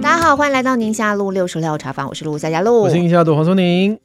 大家好，欢迎来到宁夏路六十六茶坊，我是陆夏佳路，我是宁夏璐黄松宁。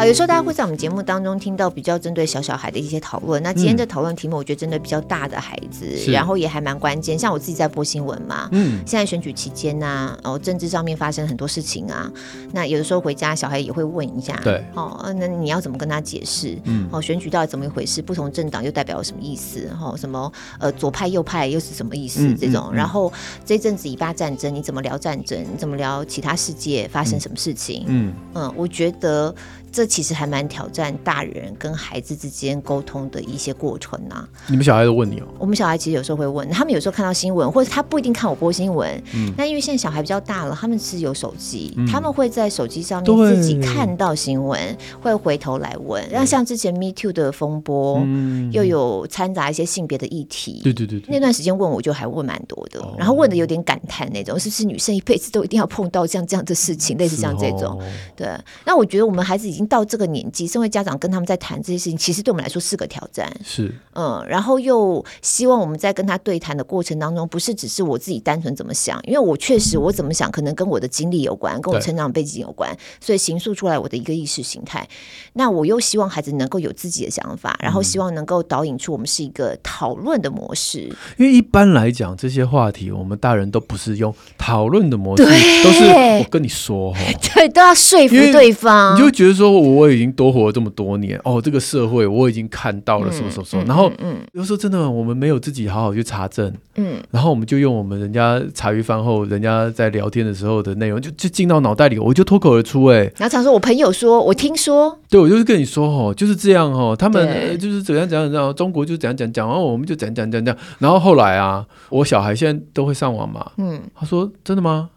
好，有时候大家会在我们节目当中听到比较针对小小孩的一些讨论。那今天的讨论题目，我觉得针对比较大的孩子，嗯、然后也还蛮关键。像我自己在播新闻嘛，嗯，现在选举期间呐、啊，哦，政治上面发生很多事情啊。那有的时候回家，小孩也会问一下，对，哦，那你要怎么跟他解释？嗯，哦，选举到底怎么一回事？不同政党又代表了什么意思？哈、哦，什么呃，左派右派又是什么意思？嗯、这种，嗯、然后这阵子以巴战争，你怎么聊战争？你怎么聊其他世界发生什么事情？嗯嗯，我觉得。这其实还蛮挑战大人跟孩子之间沟通的一些过程呐、啊。你们小孩都问你哦？我们小孩其实有时候会问，他们有时候看到新闻，或者他不一定看我播新闻。嗯。那因为现在小孩比较大了，他们是有手机，嗯、他们会在手机上面自己看到新闻，对会回头来问。那像之前 Me Too 的风波，嗯、又有掺杂一些性别的议题。对对对，对。那段时间问我就还问蛮多的，哦、然后问的有点感叹那种，是不是女生一辈子都一定要碰到像这样的事情，类似像这种？哦、对。那我觉得我们孩子已经到这个年纪。身为家长跟他们在谈这些事情，其实对我们来说是个挑战。是，嗯，然后又希望我们在跟他对谈的过程当中，不是只是我自己单纯怎么想，因为我确实我怎么想，可能跟我的经历有关，跟我成长背景有关，所以形塑出来我的一个意识形态。那我又希望孩子能够有自己的想法，然后希望能够导引出我们是一个讨论的模式。因为一般来讲，这些话题我们大人都不是用讨论的模式，都是我跟你说，对，都要说服对方，你就觉得说我已经多。活了这么多年哦，这个社会我已经看到了什么什么什么，然后嗯，有时候真的我们没有自己好好去查证，嗯，然后我们就用我们人家茶余饭后人家在聊天的时候的内容，就就进到脑袋里，我就脱口而出，哎，然后常说我朋友说，我听说，对，我就是跟你说哦，就是这样哦，他们就是怎样怎样怎样，中国就怎样讲讲，然后我们就怎样讲讲讲，然后后来啊，我小孩现在都会上网嘛，嗯，他说真的吗？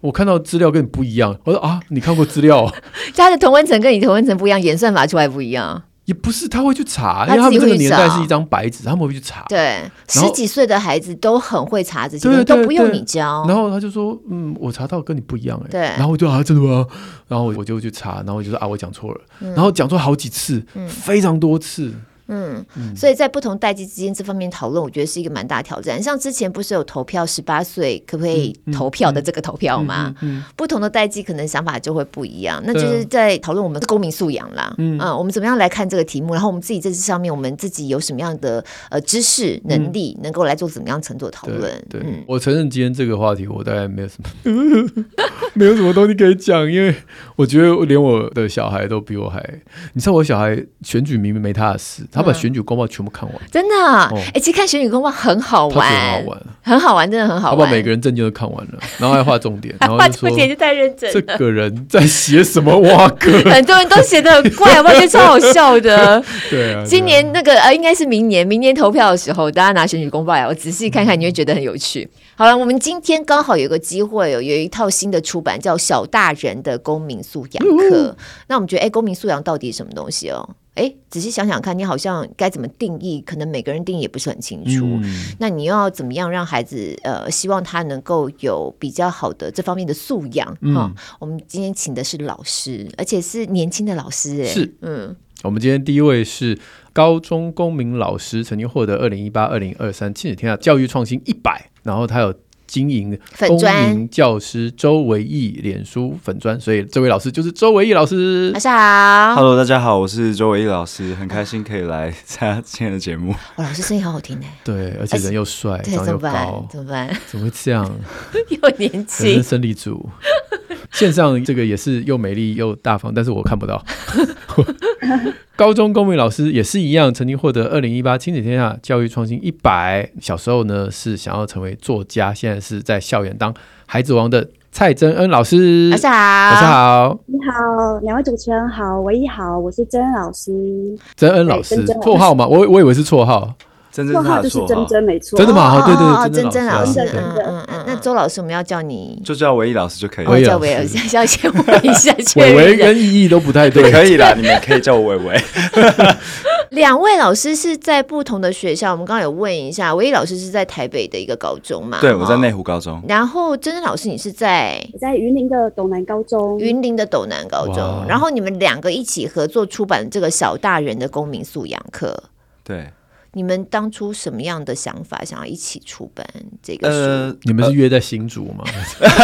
我看到资料跟你不一样，我说啊，你看过资料？他的同温层跟你同温层不一样，演算法出来不一样。也不是，他会去查，因为他们这个年代是一张白纸，他们会去查。对，十几岁的孩子都很会查这些，都不用你教。然后他就说：“嗯，我查到跟你不一样哎。”对。然后我就啊，真的吗？然后我就去查，然后我就说啊，我讲错了。然后讲错好几次，非常多次。嗯，所以在不同代际之间这方面讨论，我觉得是一个蛮大挑战。像之前不是有投票十八岁可不可以投票的这个投票吗？不同的代际可能想法就会不一样。那就是在讨论我们的公民素养啦。嗯，我们怎么样来看这个题目？然后我们自己在这上面，我们自己有什么样的呃知识能力，能够来做怎么样程度的讨论？对，我承认今天这个话题我大概没有什么，没有什么东西可以讲，因为我觉得连我的小孩都比我还，你知道我小孩选举明明没他的事。他把选举公报全部看完，真的？哎，其实看选举公报很好玩，很好玩，很好玩，真的很好玩。他把每个人证件都看完了，然后还画重点，然后画重点：“就太认真。”这个人在写什么哇哥？很多人都写的很怪，我觉得超好笑的。对啊，今年那个呃，应该是明年，明年投票的时候，大家拿选举公报来，我仔细看看，你会觉得很有趣。好了，我们今天刚好有个机会，有有一套新的出版，叫《小大人的公民素养课》。那我们觉得，哎，公民素养到底是什么东西哦？哎，仔细想想看，你好像该怎么定义？可能每个人定义也不是很清楚。嗯、那你又要怎么样让孩子呃，希望他能够有比较好的这方面的素养？哈、我们今天请的是老师，而且是年轻的老师。哎，是，嗯，我们今天第一位是高中公民老师，曾经获得二零一八、二零二三亲子天下教育创新一百，然后他有。经营公民教师周维义脸书粉专，所以这位老师就是周维义老师。晚上好，Hello，大家好，我是周维义老师，很开心可以来参加今天的节目。哇，老师声音好好听哎。对，而且人又帅，长又高，怎么办？怎么会这样？又年轻，生理组。线上这个也是又美丽又大方，但是我看不到。高中公民老师也是一样，曾经获得二零一八亲子天下教育创新一百。小时候呢是想要成为作家，现在是在校园当孩子王的蔡真恩老师。老师好，老师好，你好，两位主持人好，唯一好，我是真恩老师。真恩老师，绰号吗？我我以为是绰号。绰号就是真真没错，真的吗？对对，真真老师，嗯嗯嗯。那周老师，我们要叫你就叫唯一老师就可以了。我叫唯一老师，要 先问一下，唯唯跟意义都不太对，可以啦，你们可以叫我唯唯。两位老师是在不同的学校，我们刚刚有问一下，唯一老师是在台北的一个高中嘛？对，我在内湖高中。然后真真老师，你是在在云林的斗南高中。云林的斗南高中，然后你们两个一起合作出版这个小大人的公民素养课。对。你们当初什么样的想法，想要一起出版这个书？呃、你们是约在新竹吗？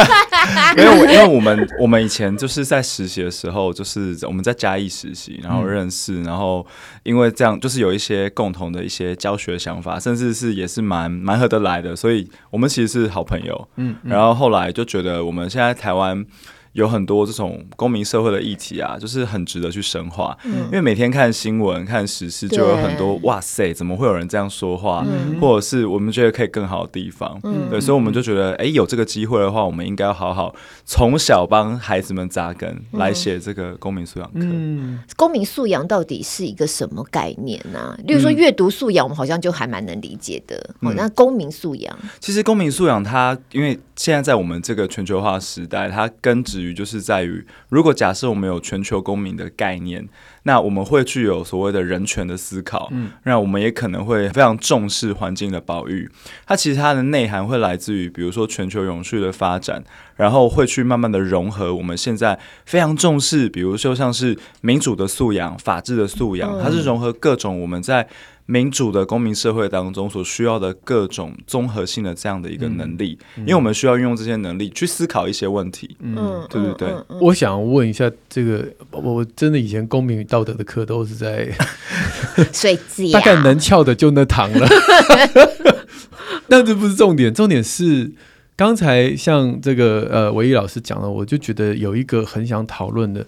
没有，因为我们我们以前就是在实习的时候，就是我们在嘉义实习，然后认识，嗯、然后因为这样，就是有一些共同的一些教学想法，甚至是也是蛮蛮合得来的，所以我们其实是好朋友。嗯，然后后来就觉得我们现在台湾。有很多这种公民社会的议题啊，就是很值得去深化。嗯、因为每天看新闻、看时事，就有很多哇塞，怎么会有人这样说话？嗯、或者是我们觉得可以更好的地方。嗯、对，所以我们就觉得，哎、欸，有这个机会的话，我们应该要好好从小帮孩子们扎根，嗯、来写这个公民素养课。嗯、公民素养到底是一个什么概念呢、啊？例如说阅读素养，我们好像就还蛮能理解的。嗯、哦，那公民素养，其实公民素养它，因为现在在我们这个全球化时代，它根植于就是在于，如果假设我们有全球公民的概念，那我们会具有所谓的人权的思考，嗯，那我们也可能会非常重视环境的保育。它其实它的内涵会来自于，比如说全球永续的发展，然后会去慢慢的融合我们现在非常重视，比如说像是民主的素养、法治的素养，它是融合各种我们在。民主的公民社会当中所需要的各种综合性的这样的一个能力，因为我们需要运用这些能力去思考一些问题。嗯，对对对。我想问一下，这个我真的以前公民与道德的课都是在水字，大概能翘的就那堂了。但这不是重点，重点是刚才像这个呃，唯一老师讲了，我就觉得有一个很想讨论的，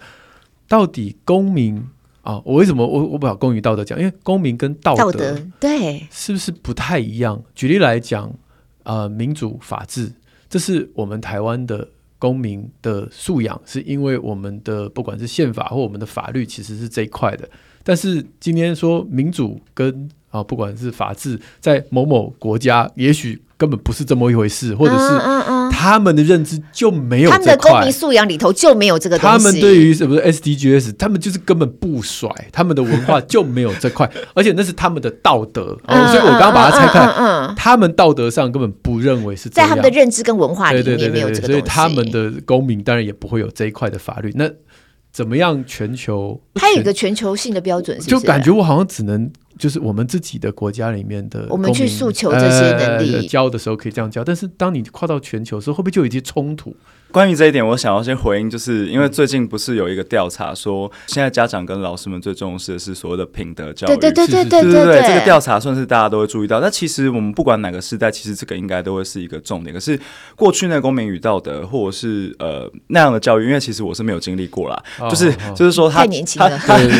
到底公民。啊，我为什么我我把公民道德讲？因为公民跟道德，道德对是不是不太一样？举例来讲，呃，民主法治，这是我们台湾的公民的素养，是因为我们的不管是宪法或我们的法律，其实是这一块的。但是今天说民主跟啊，不管是法治，在某某国家，也许根本不是这么一回事，或者是他们的认知就没有这块，他们的公民素养里头就没有这个东西。他们对于什么 SDGs，他们就是根本不甩，他们的文化就没有这块，而且那是他们的道德。哦、所以我刚刚把它拆开，嗯，他们道德上根本不认为是在他们的认知跟文化里面没有这个东西，所以他们的公民当然也不会有这一块的法律。那怎么样全球？它有一个全球性的标准是是，就感觉我好像只能。就是我们自己的国家里面的，我们去诉求这些能力教的时候可以这样教，但是当你跨到全球的时候，会不会就已经冲突？关于这一点，我想要先回应，就是因为最近不是有一个调查说，现在家长跟老师们最重视的是所谓的品德教育，对对对对对对对，这个调查算是大家都会注意到。那其实我们不管哪个时代，其实这个应该都会是一个重点。可是过去那个公民与道德，或者是呃那样的教育，因为其实我是没有经历过啦，就是就是说他他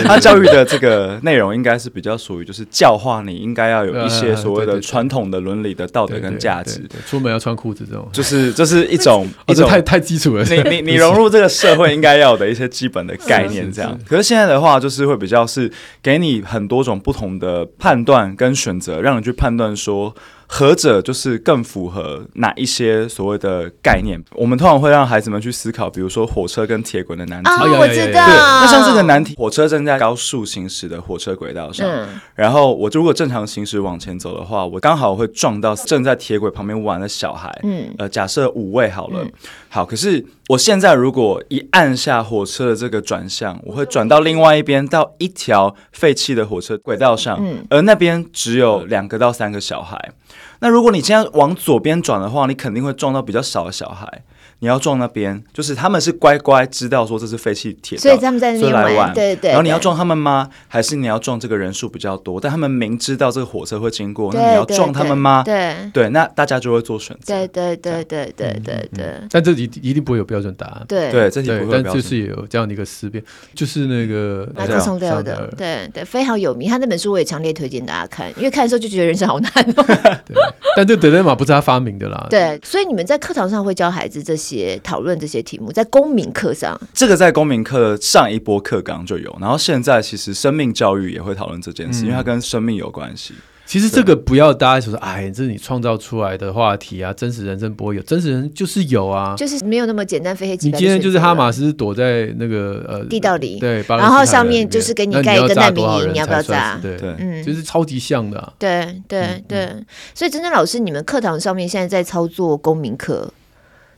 他教育的这个内容应该是比较属于。就是教化你，应该要有一些所谓的传统的伦理的道德跟价值。出门要穿裤子这种，就是这是一种 一种太太基础了。你你。你融入这个社会应该要有的一些基本的概念，这样。可是现在的话，就是会比较是给你很多种不同的判断跟选择，让你去判断说。何者就是更符合哪一些所谓的概念？我们通常会让孩子们去思考，比如说火车跟铁轨的难题。哦，我知道。对，那像这个难题，火车正在高速行驶的火车轨道上，嗯、然后我如果正常行驶往前走的话，我刚好会撞到正在铁轨旁边玩的小孩。嗯，呃，假设五位好了，嗯、好，可是我现在如果一按下火车的这个转向，我会转到另外一边，到一条废弃的火车轨道上，嗯、而那边只有两个到三个小孩。那如果你现在往左边转的话，你肯定会撞到比较小的小孩。你要撞那边，就是他们是乖乖知道说这是废弃铁道，所以他们在那边玩。玩对，对对。然后你要撞他们吗？还是你要撞这个人数比较多，但他们明知道这个火车会经过，那你要撞他们吗？对对，对，那大家就会做选择。对对对对对对对。但这题一定不会有标准答案。对对，这题不会有标准。但就是有这样的一个思辨，就是那个马克松列的，对对，非常有名。他那本书我也强烈推荐大家看，因为看的时候就觉得人生好难哦。对，但这德雷玛不是他发明的啦。对，所以你们在课堂上会教孩子这些讨论这些题目，在公民课上，这个在公民课上一波课纲就有，然后现在其实生命教育也会讨论这件事，嗯、因为它跟生命有关系。其实这个不要大家说说，哎，这是你创造出来的话题啊，真实人生不会有，真实人就是有啊，就是没有那么简单，非黑即白。你今天就是哈马斯躲在那个呃地道里，对，然后上面就是给你盖一个难民营，你要不要炸？对对，嗯，就是超级像的。对对对，所以真正老师，你们课堂上面现在在操作公民课，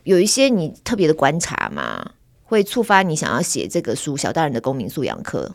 有一些你特别的观察吗？会触发你想要写这个书《小大人的公民素养课》？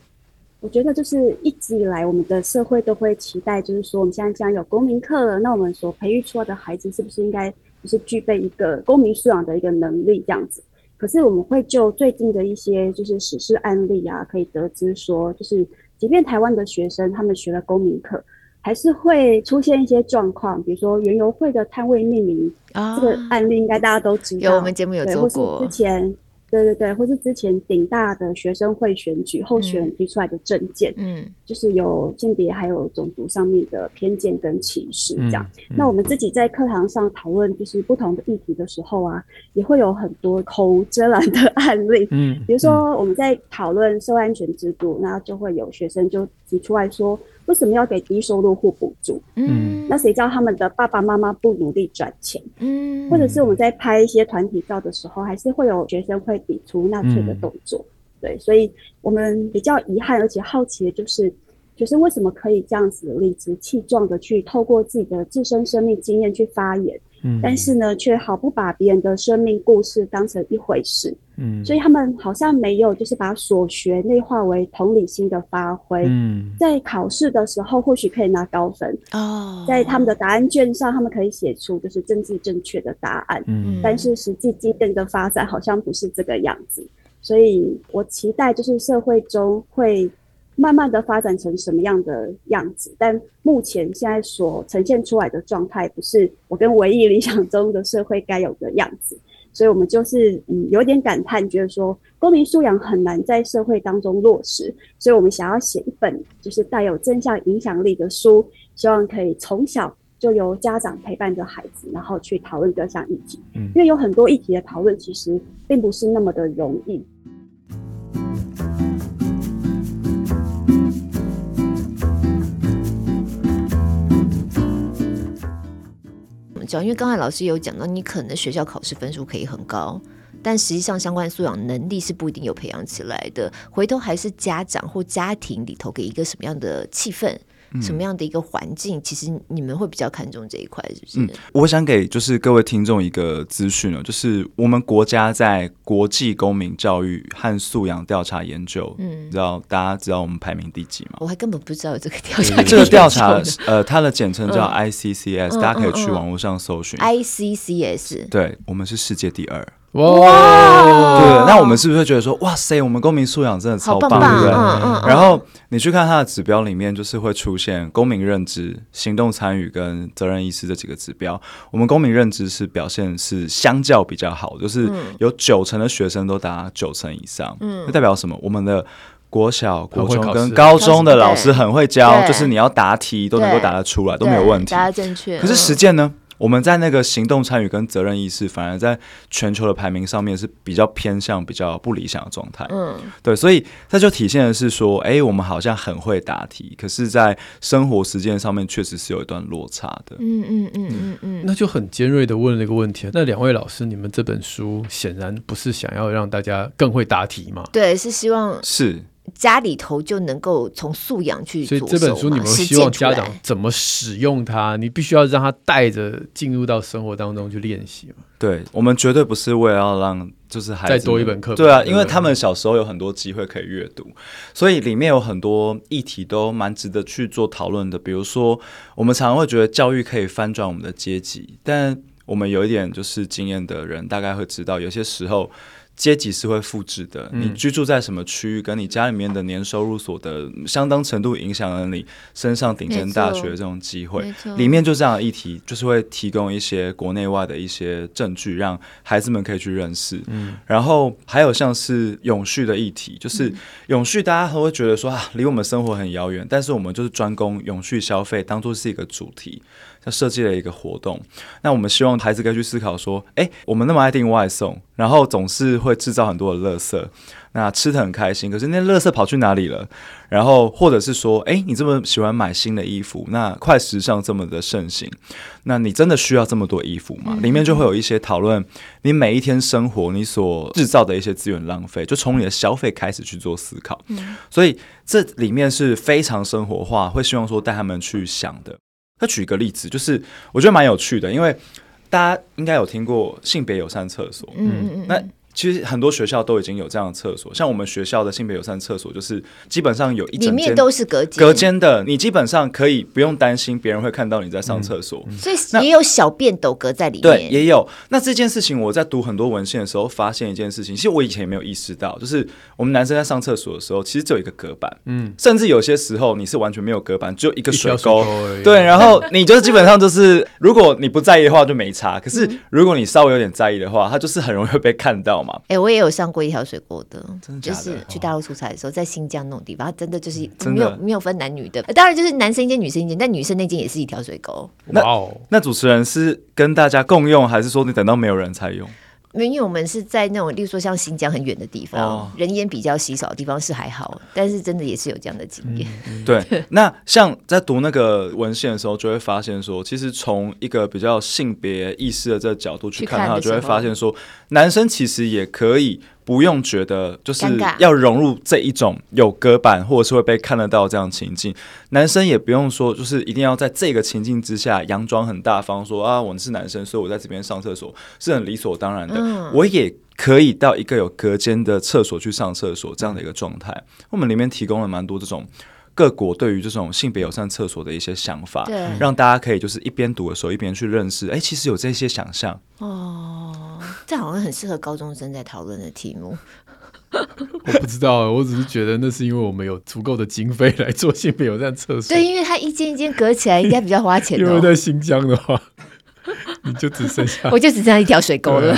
我觉得就是一直以来，我们的社会都会期待，就是说，我们现在既然有公民课了，那我们所培育出来的孩子是不是应该就是具备一个公民素养的一个能力这样子？可是我们会就最近的一些就是史事案例啊，可以得知说，就是即便台湾的学生他们学了公民课，还是会出现一些状况，比如说原油会的摊位命名，啊、这个案例应该大家都知道，有我们节目有做过，之前。对对对，或是之前顶大的学生会选举候选人提出来的证件，嗯，就是有性别还有种族上面的偏见跟歧视这样。嗯嗯、那我们自己在课堂上讨论就是不同的议题的时候啊，也会有很多口无遮拦的 案例，嗯，比如说我们在讨论社会安全制度，那就会有学生就提出来说。为什么要给低收入户补助？嗯，那谁叫他们的爸爸妈妈不努力赚钱？嗯，或者是我们在拍一些团体照的时候，还是会有学生会抵触纳粹的动作。嗯、对，所以我们比较遗憾而且好奇的就是，学生为什么可以这样子理直气壮的去透过自己的自身生命经验去发言？嗯，但是呢，却毫不把别人的生命故事当成一回事。嗯，所以他们好像没有，就是把所学内化为同理心的发挥。嗯，在考试的时候或许可以拿高分哦，在他们的答案卷上，他们可以写出就是政治正确的答案。嗯，但是实际经验的发展好像不是这个样子。所以我期待就是社会中会。慢慢的发展成什么样的样子？但目前现在所呈现出来的状态，不是我跟唯一理想中的社会该有的样子，所以我们就是嗯有点感叹，觉得说公民素养很难在社会当中落实，所以我们想要写一本就是带有正向影响力的书，希望可以从小就由家长陪伴着孩子，然后去讨论各项议题，嗯，因为有很多议题的讨论其实并不是那么的容易。因为刚才老师有讲到，你可能学校考试分数可以很高，但实际上相关素养能力是不一定有培养起来的。回头还是家长或家庭里头给一个什么样的气氛。什么样的一个环境，其实你们会比较看重这一块，是不是？嗯，我想给就是各位听众一个资讯哦，就是我们国家在国际公民教育和素养调查研究，嗯，知道大家知道我们排名第几吗？我还根本不知道有这个调查。这个调查，呃，它的简称叫 ICCS，大家可以去网络上搜寻 ICCS。对，我们是世界第二。哇，对，那我们是不是会觉得说，哇塞，我们公民素养真的超棒，对不对？然后你去看它的指标里面，就是会出现公民认知、行动参与跟责任意识这几个指标。我们公民认知是表现是相较比较好，就是有九成的学生都达九成以上。嗯，那代表什么？我们的国小、国中跟高中的老师很会教，就是你要答题都能够答得出来，都没有问题，答得正确。可是实践呢？我们在那个行动参与跟责任意识，反而在全球的排名上面是比较偏向比较不理想的状态。嗯，对，所以这就体现的是说，哎，我们好像很会答题，可是，在生活实践上面确实是有一段落差的。嗯嗯嗯嗯嗯，那就很尖锐的问了一个问题：那两位老师，你们这本书显然不是想要让大家更会答题嘛？对，是希望是。家里头就能够从素养去，所以这本书你们希望家长怎么使用它？你必须要让他带着进入到生活当中去练习嘛。对，我们绝对不是为了要让就是孩子再多一本课本。对啊，因为他们小时候有很多机会可以阅读，所以里面有很多议题都蛮值得去做讨论的。比如说，我们常常会觉得教育可以翻转我们的阶级，但我们有一点就是经验的人大概会知道，有些时候。阶级是会复制的，你居住在什么区域，跟你家里面的年收入所得相当程度影响了你升上顶尖大学这种机会。里面就这样的议题，就是会提供一些国内外的一些证据，让孩子们可以去认识。嗯，然后还有像是永续的议题，就是永续，大家都会觉得说啊，离我们生活很遥远，但是我们就是专攻永续消费，当做是一个主题。他设计了一个活动。那我们希望孩子可以去思考说，哎，我们那么爱订外送，然后总是会制造很多的垃圾。那吃得很开心，可是那垃圾跑去哪里了？然后或者是说，哎，你这么喜欢买新的衣服，那快时尚这么的盛行，那你真的需要这么多衣服吗？里面就会有一些讨论，你每一天生活你所制造的一些资源浪费，就从你的消费开始去做思考。所以这里面是非常生活化，会希望说带他们去想的。那举一个例子，就是我觉得蛮有趣的，因为大家应该有听过性别友善厕所，嗯，那。其实很多学校都已经有这样的厕所，像我们学校的性别友善厕所，就是基本上有一整间，里面都是隔间。隔间的，你基本上可以不用担心别人会看到你在上厕所，所以也有小便斗隔在里面。对，也有。那这件事情我在读很多文献的时候发现一件事情，其实我以前也没有意识到，就是我们男生在上厕所的时候，其实只有一个隔板，嗯，甚至有些时候你是完全没有隔板，只有一个水沟，对，然后你就是基本上就是，如果你不在意的话就没差，可是如果你稍微有点在意的话，它就是很容易会被看到嘛。哎、欸，我也有上。过一条水沟的，的，就是去大陆出差的时候，在新疆那种地方，真的就是没有没有分男女的，当然就是男生一间，女生一间，但女生那间也是一条水沟。那那主持人是跟大家共用，还是说你等到没有人才用？因为我们是在那种，例如说像新疆很远的地方，哦、人烟比较稀少的地方是还好，但是真的也是有这样的经验。嗯嗯、对，那像在读那个文献的时候，就会发现说，其实从一个比较性别意识的这个角度去看它，就会发现说，男生其实也可以。不用觉得就是要融入这一种有隔板或者是会被看得到这样情境，男生也不用说就是一定要在这个情境之下佯装很大方说啊，我是男生，所以我在这边上厕所是很理所当然的。嗯，我也可以到一个有隔间的厕所去上厕所这样的一个状态。我们里面提供了蛮多这种。各国对于这种性别友善厕所的一些想法，对，让大家可以就是一边读的时候一边去认识，哎，其实有这些想象哦，这好像很适合高中生在讨论的题目。我不知道，我只是觉得那是因为我们有足够的经费来做性别友善厕所。对，因为它一间一间隔起来应该比较花钱。因为在新疆的话，你就只剩下，我就只剩下一条水沟了。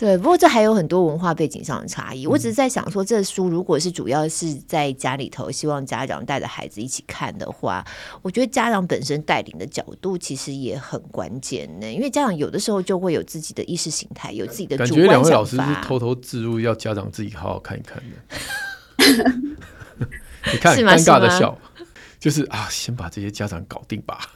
对，不过这还有很多文化背景上的差异。我只是在想说，这书如果是主要是在家里头，希望家长带着孩子一起看的话，我觉得家长本身带领的角度其实也很关键呢。因为家长有的时候就会有自己的意识形态，有自己的主观想法。感觉两位老师是偷偷置入，要家长自己好好看一看的。你看，尴尬的笑，就是啊，先把这些家长搞定吧。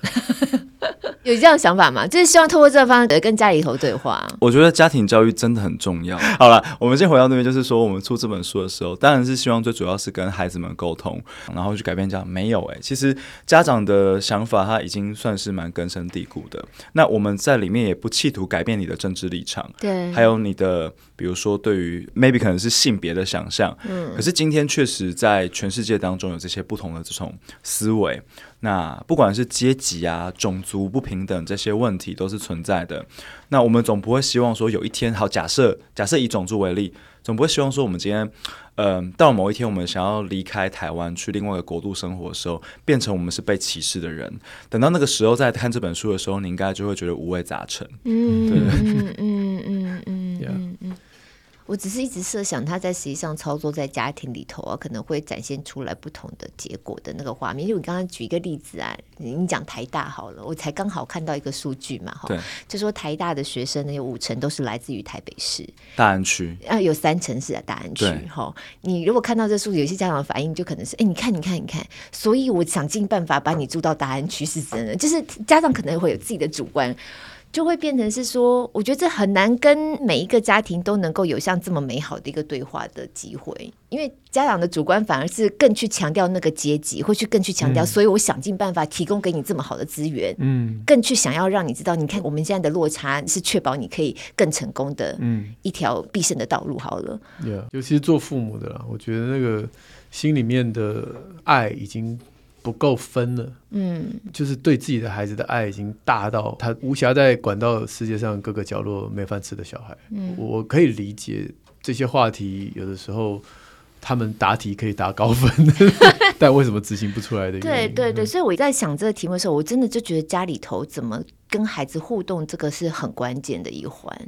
有这样想法吗？就是希望透过这个方式跟家里头对话。我觉得家庭教育真的很重要。好了，我们先回到那边，就是说我们出这本书的时候，当然是希望最主要是跟孩子们沟通，然后去改变家长。没有哎、欸，其实家长的想法他已经算是蛮根深蒂固的。那我们在里面也不企图改变你的政治立场，对，还有你的比如说对于 maybe 可能是性别的想象，嗯，可是今天确实在全世界当中有这些不同的这种思维。那不管是阶级啊、种族不平等这些问题都是存在的。那我们总不会希望说有一天，好，假设假设以种族为例，总不会希望说我们今天，嗯、呃，到某一天我们想要离开台湾去另外一个国度生活的时候，变成我们是被歧视的人。等到那个时候再看这本书的时候，你应该就会觉得五味杂陈。嗯对嗯嗯嗯嗯。Yeah. 我只是一直设想他在实际上操作在家庭里头啊，可能会展现出来不同的结果的那个画面。因为我刚刚举一个例子啊，你讲台大好了，我才刚好看到一个数据嘛，哈，就说台大的学生呢有五成都是来自于台北市大安区，啊，有三成是在大安区，哈。你如果看到这数据，有些家长的反应就可能是，哎，你看，你看，你看，所以我想尽办法把你住到大安区是真的，就是家长可能会有自己的主观。就会变成是说，我觉得这很难跟每一个家庭都能够有像这么美好的一个对话的机会，因为家长的主观反而是更去强调那个阶级，会去更去强调，所以我想尽办法提供给你这么好的资源，嗯，更去想要让你知道，你看我们现在的落差是确保你可以更成功的，嗯，一条必胜的道路。好了，Yeah，尤其是做父母的啦，我觉得那个心里面的爱已经。不够分了，嗯，就是对自己的孩子的爱已经大到他无暇再管到世界上各个角落没饭吃的小孩。嗯，我可以理解这些话题，有的时候他们答题可以答高分，但为什么执行不出来的？对对对，所以我在想这个题目的时候，我真的就觉得家里头怎么跟孩子互动，这个是很关键的一环，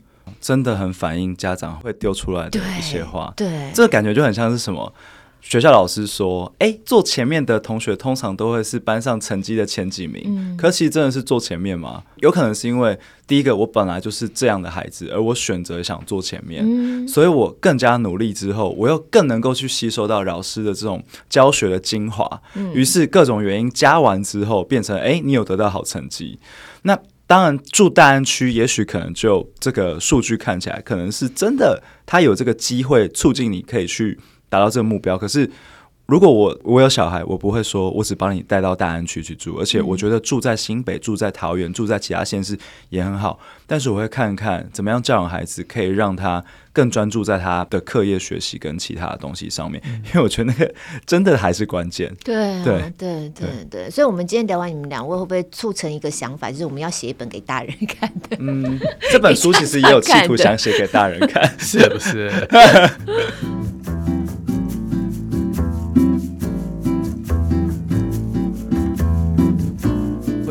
真的很反映家长会丢出来的一些话。对，对这个感觉就很像是什么？学校老师说：“哎、欸，坐前面的同学通常都会是班上成绩的前几名。嗯、可其实真的是坐前面吗？有可能是因为第一个，我本来就是这样的孩子，而我选择想坐前面，嗯、所以我更加努力之后，我又更能够去吸收到老师的这种教学的精华。于、嗯、是各种原因加完之后，变成哎、欸，你有得到好成绩。那当然住大安区，也许可能就这个数据看起来可能是真的，他有这个机会促进你可以去。”达到这个目标，可是如果我我有小孩，我不会说我只帮你带到大安区去住，而且我觉得住在新北、住在桃园、住在其他县市也很好。但是我会看看怎么样教养孩子，可以让他更专注在他的课业学习跟其他的东西上面，因为我觉得那个真的还是关键。对对对对对，所以，我们今天聊完，你们两位会不会促成一个想法，就是我们要写一本给大人看的？嗯，这本书其实也有企图 想写给大人看，是不是？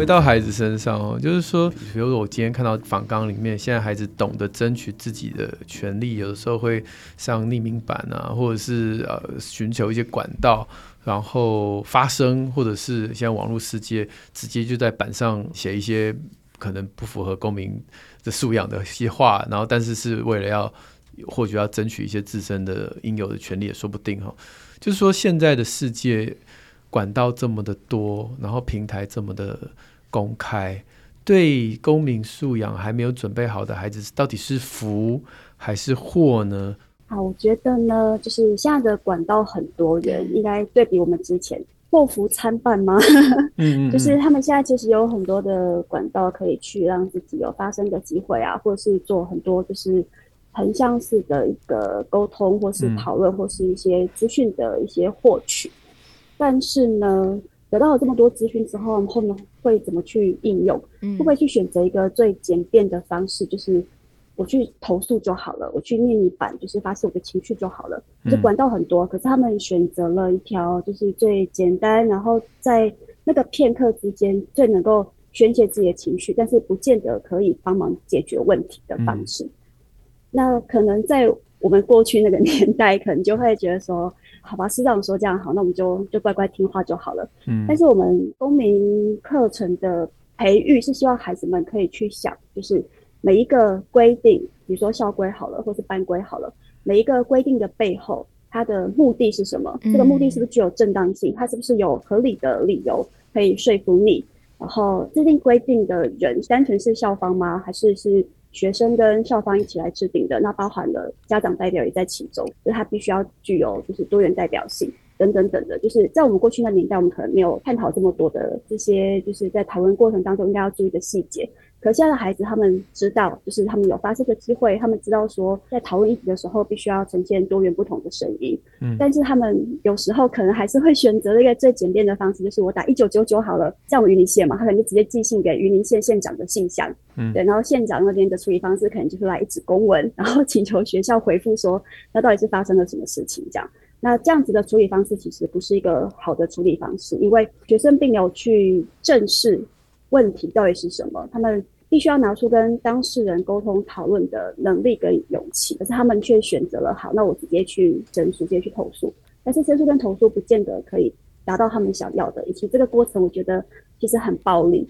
回到孩子身上哦，就是说，比如说我今天看到访纲里面，现在孩子懂得争取自己的权利，有的时候会上匿名版啊，或者是呃寻求一些管道，然后发声，或者是现在网络世界直接就在板上写一些可能不符合公民的素养的一些话，然后但是是为了要或许要争取一些自身的应有的权利也说不定哈。就是说现在的世界管道这么的多，然后平台这么的。公开对公民素养还没有准备好的孩子，到底是福还是祸呢？好，我觉得呢，就是现在的管道很多元，应该对比我们之前祸福参半吗？嗯，就是他们现在其实有很多的管道可以去让自己有发声的机会啊，或者是做很多就是横向式的一个沟通，或是讨论，或是一些资讯的一些获取。但是呢，得到了这么多资讯之后，后面会怎么去应用？会不会去选择一个最简便的方式？就是我去投诉就好了，我去念一版，就是发泄我的情绪就好了。就管道很多，可是他们选择了一条就是最简单，然后在那个片刻之间最能够宣泄自己的情绪，但是不见得可以帮忙解决问题的方式。那可能在我们过去那个年代，可能就会觉得说。好吧，师长说这样好，那我们就就乖乖听话就好了。嗯，但是我们公民课程的培育是希望孩子们可以去想，就是每一个规定，比如说校规好了，或是班规好了，每一个规定的背后，它的目的是什么？嗯，这个目的是不是具有正当性？它是不是有合理的理由可以说服你？然后制定规定的人，单纯是校方吗？还是是？学生跟校方一起来制定的，那包含了家长代表也在其中，就是他必须要具有就是多元代表性。等等等的，就是在我们过去那年代，我们可能没有探讨这么多的这些，就是在讨论过程当中应该要注意的细节。可现在的孩子，他们知道，就是他们有发声的机会，他们知道说，在讨论议题的时候，必须要呈现多元不同的声音。嗯，但是他们有时候可能还是会选择一个最简便的方式，就是我打一九九九好了，像我们云林县嘛，他可能就直接寄信给云林县县长的信箱。嗯，对，然后县长那边的处理方式可能就是来一纸公文，然后请求学校回复说，那到底是发生了什么事情这样。那这样子的处理方式其实不是一个好的处理方式，因为学生并没有去正视问题到底是什么，他们。必须要拿出跟当事人沟通讨论的能力跟勇气，可是他们却选择了好，那我直接去申诉，直接去投诉。但是申诉跟投诉不见得可以达到他们想要的，以及这个过程我觉得其实很暴力。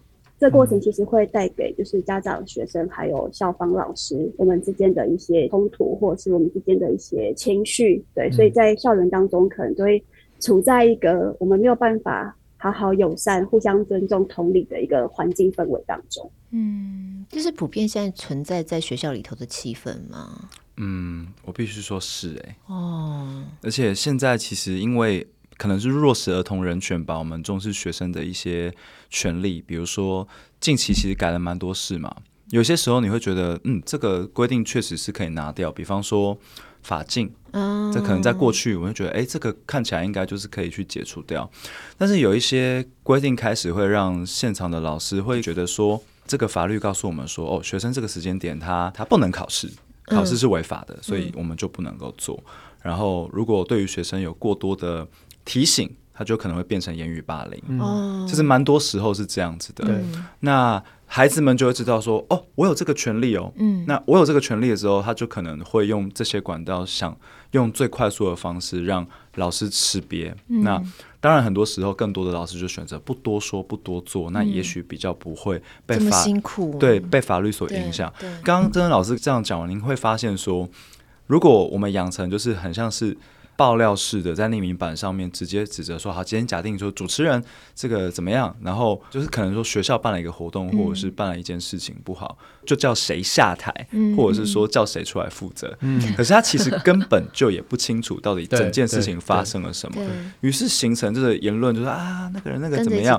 这个过程其实会带给就是家长、学生还有校方老师我们之间的一些冲突，或者是我们之间的一些情绪。对，所以在校园当中可能就会处在一个我们没有办法。好好友善、互相尊重、同理的一个环境氛围当中，嗯，这是普遍现在存在在学校里头的气氛吗？嗯，我必须说是哎、欸，哦，而且现在其实因为可能是弱势儿童人权吧，我们重视学生的一些权利，比如说近期其实改了蛮多事嘛，有些时候你会觉得，嗯，这个规定确实是可以拿掉，比方说。法禁，这可能在过去，我就觉得，哎，这个看起来应该就是可以去解除掉。但是有一些规定开始会让现场的老师会觉得说，这个法律告诉我们说，哦，学生这个时间点他他不能考试，考试是违法的，所以我们就不能够做。然后，如果对于学生有过多的提醒，他就可能会变成言语霸凌。哦，其实蛮多时候是这样子的。那孩子们就会知道说，哦，我有这个权利哦。嗯，那我有这个权利的时候，他就可能会用这些管道，想用最快速的方式让老师识别。嗯、那当然，很多时候更多的老师就选择不多说、不多做，嗯、那也许比较不会被法辛苦对被法律所影响。刚刚真真老师这样讲完，您会发现说，如果我们养成就是很像是。爆料式的在匿名板上面直接指责说，好，今天假定说主持人这个怎么样，然后就是可能说学校办了一个活动，或者是办了一件事情不好，就叫谁下台，或者是说叫谁出来负责。可是他其实根本就也不清楚到底 整件事情发生了什么，于是形成这个言论就是啊，那个人那个怎么样，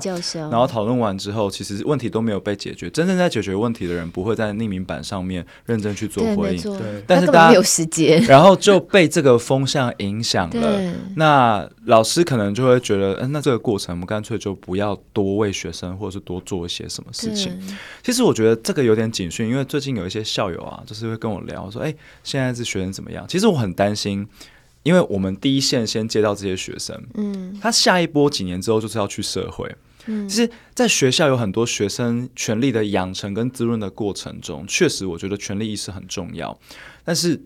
然后讨论完之后，其实问题都没有被解决。真正在解决问题的人不会在匿名板上面认真去做回应，但是大家没有时间，然后就被这个风向影响。想了，那老师可能就会觉得，嗯、呃，那这个过程我们干脆就不要多为学生，或者是多做一些什么事情。其实我觉得这个有点警讯，因为最近有一些校友啊，就是会跟我聊说，哎，现在这学生怎么样？其实我很担心，因为我们第一线先接到这些学生，嗯，他下一波几年之后就是要去社会，嗯，其实在学校有很多学生权利的养成跟滋润的过程中，确实我觉得权利意识很重要，但是。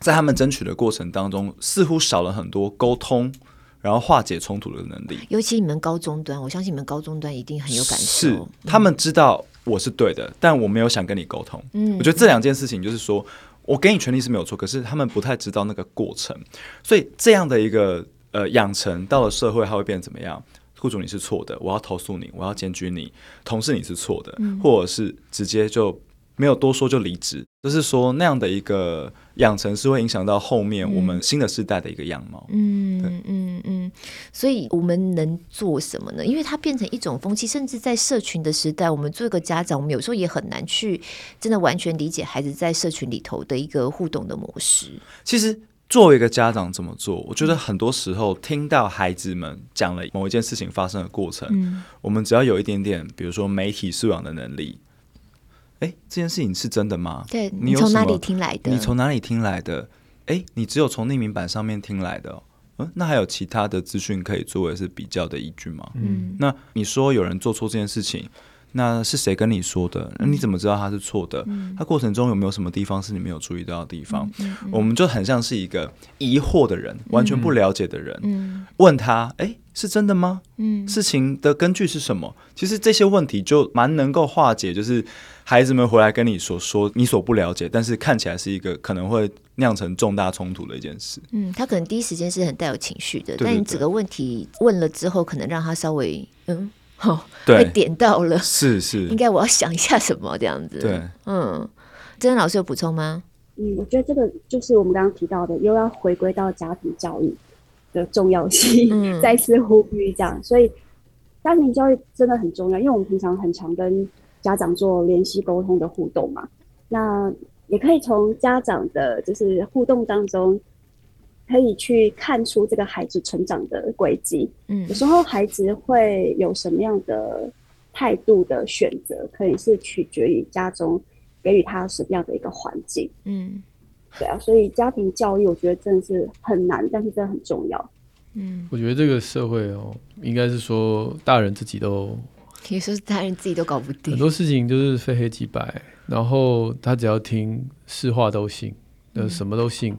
在他们争取的过程当中，似乎少了很多沟通，然后化解冲突的能力。尤其你们高中端，我相信你们高中端一定很有感受。是，他们知道我是对的，嗯、但我没有想跟你沟通。嗯，我觉得这两件事情就是说，我给你权利是没有错，可是他们不太知道那个过程。所以这样的一个呃养成，到了社会，它会变怎么样？雇主你是错的，我要投诉你，我要检举你；同事你是错的，嗯、或者是直接就。没有多说就离职，就是说那样的一个养成是会影响到后面我们新的世代的一个样貌。嗯嗯嗯，所以我们能做什么呢？因为它变成一种风气，甚至在社群的时代，我们做一个家长，我们有时候也很难去真的完全理解孩子在社群里头的一个互动的模式。其实作为一个家长怎么做，我觉得很多时候听到孩子们讲了某一件事情发生的过程，嗯、我们只要有一点点，比如说媒体素养的能力。哎，这件事情是真的吗？对，你从哪里听来的？你从哪里听来的？哎，你只有从匿名版上面听来的哦。嗯，那还有其他的资讯可以作为是比较的依据吗？嗯，那你说有人做错这件事情，那是谁跟你说的？那你怎么知道他是错的？嗯，他过程中有没有什么地方是你没有注意到的地方？嗯，我们就很像是一个疑惑的人，完全不了解的人，嗯，问他，哎。是真的吗？嗯，事情的根据是什么？其实这些问题就蛮能够化解，就是孩子们回来跟你所说你所不了解，但是看起来是一个可能会酿成重大冲突的一件事。嗯，他可能第一时间是很带有情绪的，对对对，但你整个问题问了之后，可能让他稍微嗯，好，被点到了，是是，应该我要想一下什么这样子。对，嗯，真真老师有补充吗？嗯，我觉得这个就是我们刚刚提到的，又要回归到家庭教育。的重要性，嗯、再次呼吁这样，所以家庭教育真的很重要，因为我们平常很常跟家长做联系沟通的互动嘛，那也可以从家长的就是互动当中，可以去看出这个孩子成长的轨迹。嗯，有时候孩子会有什么样的态度的选择，可以是取决于家中给予他什么样的一个环境。嗯。对啊，所以家庭教育我觉得真的是很难，但是真的很重要。嗯，我觉得这个社会哦，应该是说大人自己都，可以说是大人自己都搞不定，很多事情就是非黑即白，然后他只要听是话都信，呃，什么都信。嗯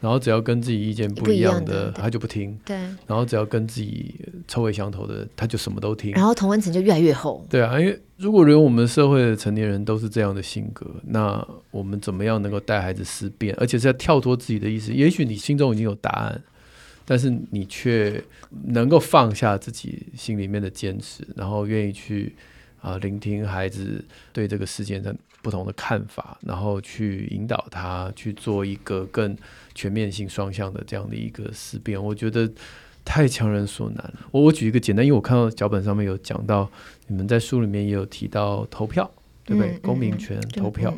然后只要跟自己意见不一样的，他就不听。对。然后只要跟自己臭味相投的，他就什么都听。然后同温层就越来越厚。对啊，因为如果连我们社会的成年人都是这样的性格，那我们怎么样能够带孩子思辨，而且是要跳脱自己的意思？也许你心中已经有答案，但是你却能够放下自己心里面的坚持，然后愿意去啊聆听孩子对这个事件的不同的看法，然后去引导他去做一个更。全面性双向的这样的一个思辨，我觉得太强人所难了。我我举一个简单，因为我看到脚本上面有讲到，你们在书里面也有提到投票，对不对？嗯、公民权、嗯、投票。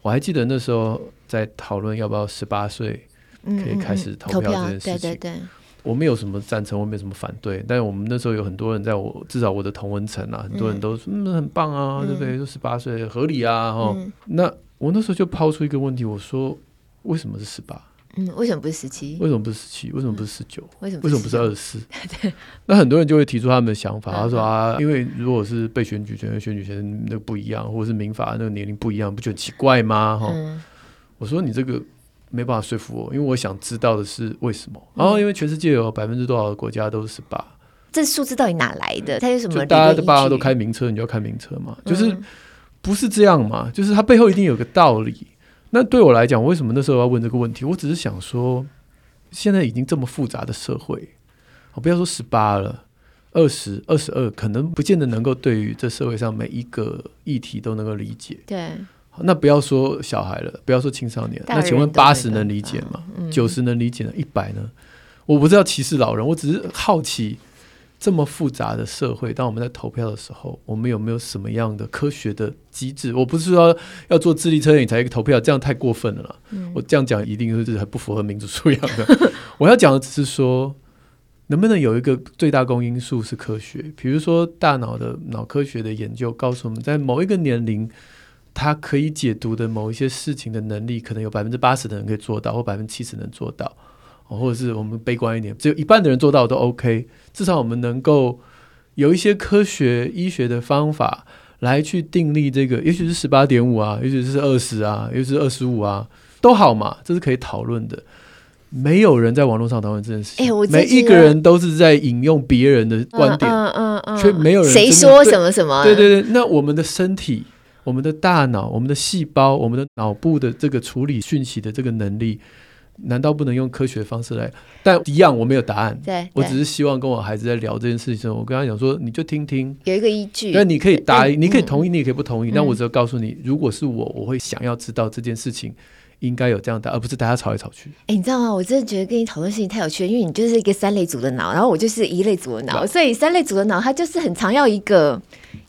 我还记得那时候在讨论要不要十八岁可以开始投票这件事情。对对对，我没有什么赞成，我没有什么反对。但是我们那时候有很多人在我至少我的同文层啊，很多人都说嗯很棒啊，对不对？就十八岁合理啊，哈、嗯。那我那时候就抛出一个问题，我说为什么是十八？嗯，为什么不是十七？为什么不是十七？为什么不是十九？为什么为什么不是二十四？那很多人就会提出他们的想法，他说啊，因为如果是被选举权跟选举权那个不一样，或者是民法那个年龄不一样，不觉得奇怪吗？哈、嗯，我说你这个没办法说服我，因为我想知道的是为什么。然后因为全世界有百分之多少的国家都是十八，这数字到底哪来的？它有什么？大家的爸爸都开名车，你就要开名车嘛？就是不是这样嘛？就是它背后一定有个道理。那对我来讲，为什么那时候要问这个问题？我只是想说，现在已经这么复杂的社会，我不要说十八了，二十二十二，可能不见得能够对于这社会上每一个议题都能够理解。对，那不要说小孩了，不要说青少年，那请问八十能理解吗？九十、嗯、能理解呢？一百呢？我不是要歧视老人，我只是好奇。这么复杂的社会，当我们在投票的时候，我们有没有什么样的科学的机制？我不是说要做智力测验你才投票，这样太过分了啦。嗯、我这样讲一定是很不符合民主素养的。我要讲的只是说，能不能有一个最大公因数是科学？比如说大脑的脑科学的研究告诉我们，在某一个年龄，他可以解读的某一些事情的能力，可能有百分之八十的人可以做到，或百分之七十能做到。或者是我们悲观一点，只有一半的人做到都 OK。至少我们能够有一些科学医学的方法来去定立这个，也许是十八点五啊，也许是二十啊，也许是二十五啊，都好嘛，这是可以讨论的。没有人在网络上讨论这件事情，欸、每一个人都是在引用别人的观点，嗯嗯嗯，却没有人谁说什么什么。对对对，那我们的身体、我们的大脑、我们的细胞、我们的脑部的这个处理讯息的这个能力。难道不能用科学的方式来？但一样，我没有答案。对，我只是希望跟我孩子在聊这件事情的时候，我跟他讲说，你就听听，有一个依据。那你可以答，你可以同意，你也可以不同意。但我只要告诉你，如果是我，我会想要知道这件事情。应该有这样的，而不是大家吵来吵去。哎、欸，你知道吗？我真的觉得跟你讨论事情太有趣了，因为你就是一个三类组的脑，然后我就是一类组的脑，所以三类组的脑它就是很常要一个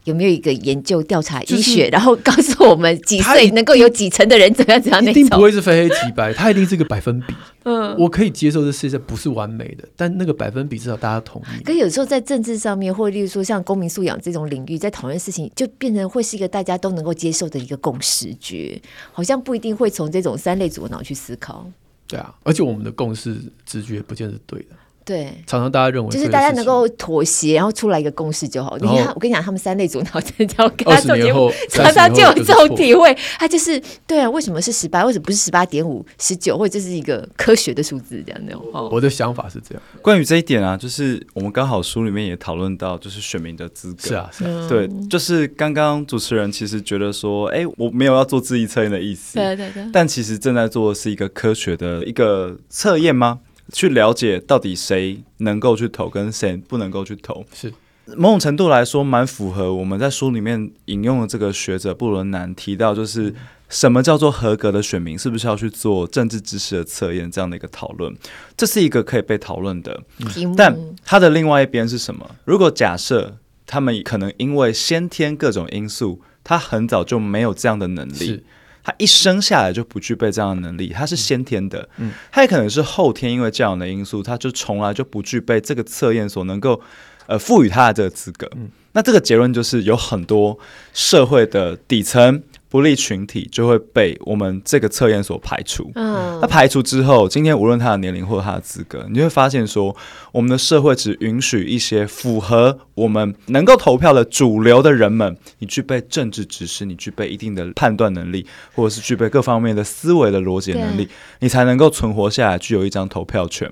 有没有一个研究调查医学，就是、然后告诉我们几岁能够有几成的人怎样怎样那种。一定不会是非黑即白，它一定是个百分比。嗯，我可以接受这世界不是完美的，但那个百分比至少大家同意。可有时候在政治上面，或例如说像公民素养这种领域，在讨论事情，就变成会是一个大家都能够接受的一个共识觉，好像不一定会从这种三类左脑去思考。对啊，而且我们的共识直觉不见得是对的。对，常常大家认为就是大家能够妥协，然后出来一个共识就好。你看，我跟你讲，他们三类组脑真的要跟他做节目，常常 就有这种体会。他就是对啊，为什么是十八？为什么不是十八点五、十九？或者这是一个科学的数字这样那种？我的想法是这样。关于这一点啊，就是我们刚好书里面也讨论到，就是选民的资格。是啊，是啊。对，就是刚刚主持人其实觉得说，哎，我没有要做智力测验的意思。对对对。但其实正在做的是一个科学的一个测验吗？去了解到底谁能够去投，跟谁不能够去投，是某种程度来说蛮符合我们在书里面引用的这个学者布伦南提到，就是什么叫做合格的选民，是不是要去做政治知识的测验这样的一个讨论？这是一个可以被讨论的题目。但它的另外一边是什么？如果假设他们可能因为先天各种因素，他很早就没有这样的能力。他一生下来就不具备这样的能力，他是先天的，嗯，他也可能是后天因为这样的因素，他就从来就不具备这个测验所能够呃赋予他的这个资格。嗯，那这个结论就是有很多社会的底层。不利群体就会被我们这个测验所排除。嗯，那排除之后，今天无论他的年龄或者他的资格，你就会发现说，我们的社会只允许一些符合我们能够投票的主流的人们，你具备政治知识，你具备一定的判断能力，或者是具备各方面的思维的逻辑能力，你才能够存活下来，具有一张投票权。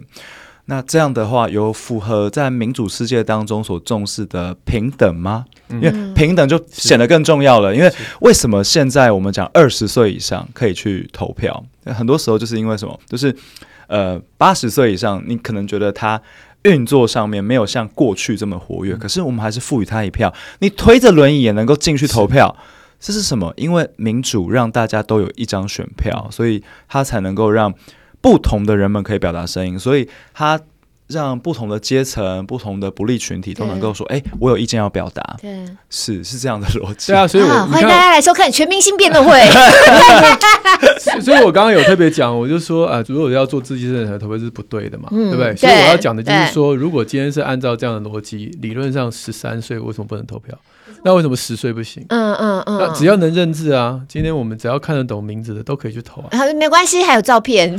那这样的话，有符合在民主世界当中所重视的平等吗？因为平等就显得更重要了。因为为什么现在我们讲二十岁以上可以去投票？很多时候就是因为什么？就是呃，八十岁以上，你可能觉得他运作上面没有像过去这么活跃，可是我们还是赋予他一票。你推着轮椅也能够进去投票，这是什么？因为民主让大家都有一张选票，所以他才能够让。不同的人们可以表达声音，所以他让不同的阶层、不同的不利群体都能够说：“哎，我有意见要表达。”对，是是这样的逻辑。对啊，所以我欢迎大家来收看全明星辩论会。所以，我刚刚有特别讲，我就说啊，如果要做自己认同投票是不对的嘛，对不对？所以我要讲的就是说，如果今天是按照这样的逻辑，理论上十三岁为什么不能投票？那为什么十岁不行？嗯嗯嗯，那只要能认字啊，今天我们只要看得懂名字的都可以去投啊。没关系，还有照片。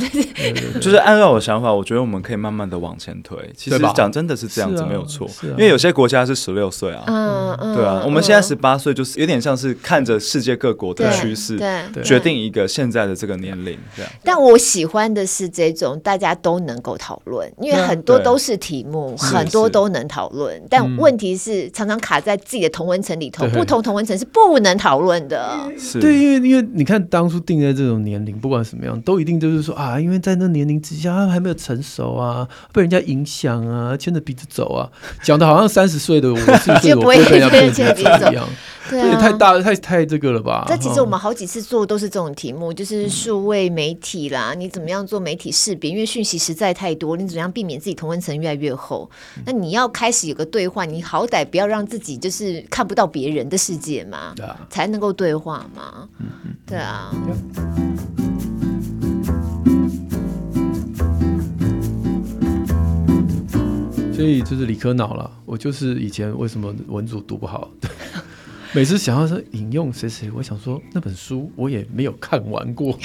就是按照我的想法，我觉得我们可以慢慢的往前推。其实讲真的是这样子，没有错。因为有些国家是十六岁啊，嗯嗯，对啊，我们现在十八岁，就是有点像是看着世界各国的趋势，对，决定一个现在的这个年龄这样。但我喜欢的是这种大家都能够讨论，因为很多都是题目，很多都能讨论。但问题是常常卡在自己的同温层里头，不同同温层是不能讨论的。对，因为因为你看当初定在这种年龄，不管什么样，都一定就是说啊，因为在那年龄之下，他还没有成熟啊，被人家影响啊，牵着鼻子走啊，讲的好像三十岁的我是不是 我不会被人家牵着鼻子走一样。对、啊，也太大了，太太这个了吧？这其实我们好几次做都是这种题目，就是数位媒体啦，嗯、你怎么样做媒体识别？因为讯息实在太多，你怎么样避免自己同温层越来越厚？嗯、那你要开始有个对话，你好歹不要让自己就是看不到别人的世界嘛，对啊，才能够对话嘛。对啊。所以就是理科脑了，我就是以前为什么文组读不好？每次想要说引用谁谁，我想说那本书我也没有看完过。